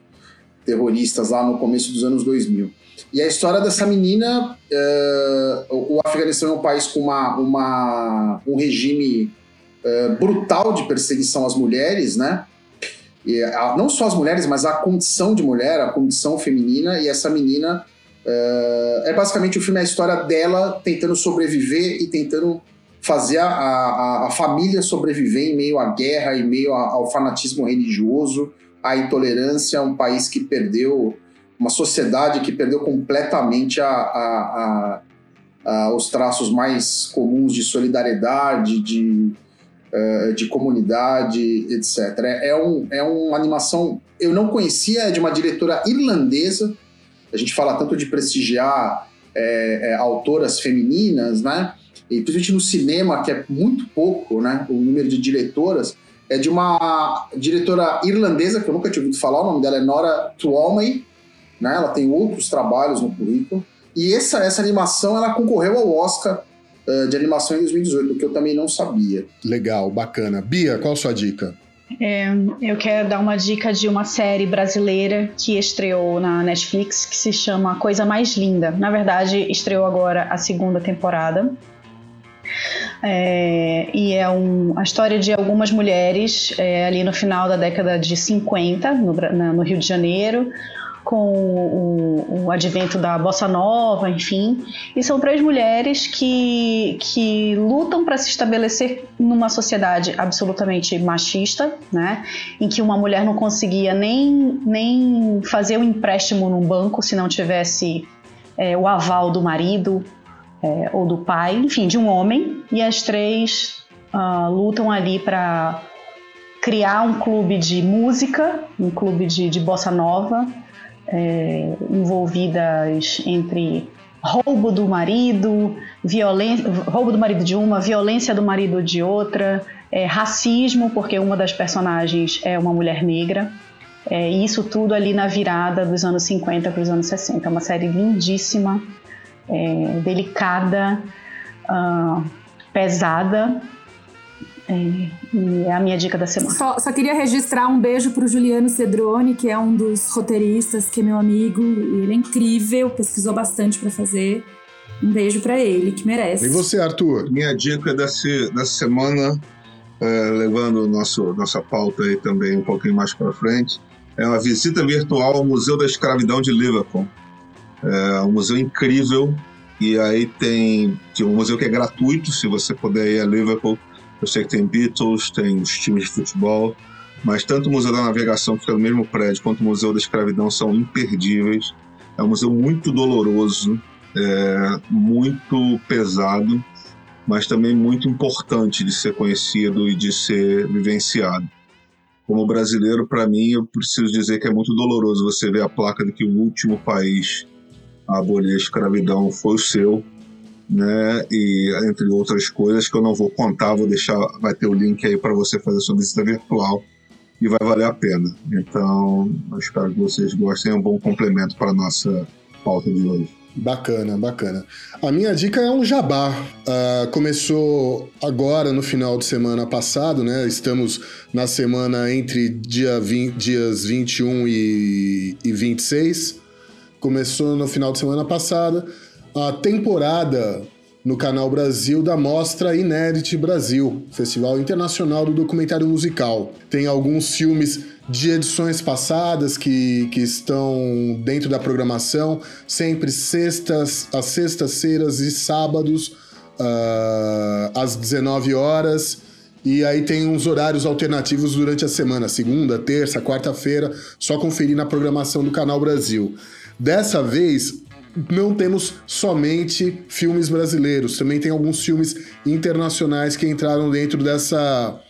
terroristas lá no começo dos anos 2000. E a história dessa menina, é, o Afeganistão é um país com uma, uma um regime é, brutal de perseguição às mulheres, né? E a, não só as mulheres, mas a condição de mulher, a condição feminina, e essa menina é, é basicamente o filme é a história dela tentando sobreviver e tentando fazer a, a, a família sobreviver em meio à guerra, em meio ao fanatismo religioso, à intolerância, um país que perdeu, uma sociedade que perdeu completamente a, a, os traços mais comuns de solidariedade, de, uh, de comunidade, etc. É, é, um, é uma animação, eu não conhecia, é de uma diretora irlandesa, a gente fala tanto de prestigiar é, é, autoras femininas, né? e principalmente no cinema, que é muito pouco, né, o número de diretoras, é de uma diretora irlandesa, que eu nunca tinha ouvido falar, o nome dela é Nora Twomey, né, ela tem outros trabalhos no currículo, e essa, essa animação, ela concorreu ao Oscar uh, de animação em 2018, o que eu também não sabia. Legal, bacana. Bia, qual a sua dica? É, eu quero dar uma dica de uma série brasileira que estreou na Netflix que se chama Coisa Mais Linda. Na verdade, estreou agora a segunda temporada. É, e é um, a história de algumas mulheres é, ali no final da década de 50, no, na, no Rio de Janeiro, com o, o, advento da bossa nova, enfim. E são três mulheres que, que lutam para se estabelecer numa sociedade absolutamente machista, né? Em que uma mulher não conseguia nem, nem fazer um empréstimo num banco se não tivesse é, o aval do marido é, ou do pai, enfim, de um homem, e as três uh, lutam ali para criar um clube de música, um clube de, de bossa nova, é, envolvidas entre roubo do marido, violência, roubo do marido de uma, violência do marido de outra, é, racismo, porque uma das personagens é uma mulher negra. É, isso tudo ali na virada dos anos 50 para os anos 60. É uma série lindíssima, é, delicada, uh, pesada. É, e é a minha dica da semana. Só, só queria registrar um beijo para o Juliano Cedrone, que é um dos roteiristas, que é meu amigo. Ele é incrível, pesquisou bastante para fazer. Um beijo para ele, que merece. E você, Arthur? Minha dica dessa, dessa semana, é, levando nosso, nossa pauta aí também um pouquinho mais para frente, é uma visita virtual ao Museu da Escravidão de Liverpool. É um museu incrível. E aí tem, tem um museu que é gratuito, se você puder ir a Liverpool. Eu sei que tem Beatles, tem os times de futebol, mas tanto o Museu da Navegação, que fica no mesmo prédio, quanto o Museu da Escravidão são imperdíveis. É um museu muito doloroso, é, muito pesado, mas também muito importante de ser conhecido e de ser vivenciado. Como brasileiro, para mim, eu preciso dizer que é muito doloroso você ver a placa de que o último país a abolir a escravidão foi o seu, né? E entre outras coisas que eu não vou contar, vou deixar, vai ter o link aí para você fazer sua visita virtual e vai valer a pena. Então, eu espero que vocês gostem, é um bom complemento para nossa pauta de hoje. Bacana, bacana. A minha dica é um jabá. Uh, começou agora no final de semana passado, né? Estamos na semana entre dia 20, dias 21 e, e 26 começou no final de semana passada a temporada no Canal Brasil da Mostra Inédit Brasil, Festival Internacional do Documentário Musical. Tem alguns filmes de edições passadas que, que estão dentro da programação, sempre sextas, às sextas-feiras e sábados, uh, às 19 horas. E aí tem uns horários alternativos durante a semana, segunda, terça, quarta-feira, só conferir na programação do Canal Brasil. Dessa vez, não temos somente filmes brasileiros, também tem alguns filmes internacionais que entraram dentro dessa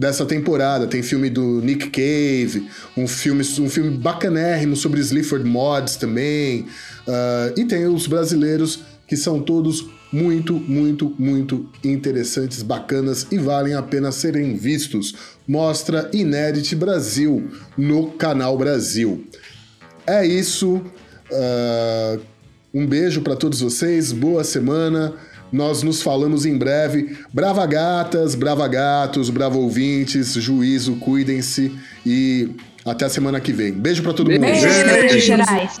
dessa temporada. Tem filme do Nick Cave, um filme, um filme bacanérrimo sobre Sleaford Mods também. Uh, e tem os brasileiros que são todos muito, muito, muito interessantes, bacanas e valem a pena serem vistos. Mostra Inédit Brasil no canal Brasil. É isso. Uh, um beijo para todos vocês, boa semana. Nós nos falamos em breve. Brava gatas, brava gatos, bravo ouvintes, juízo, cuidem-se e até a semana que vem. Beijo pra todo mundo. Beijo, Gerais.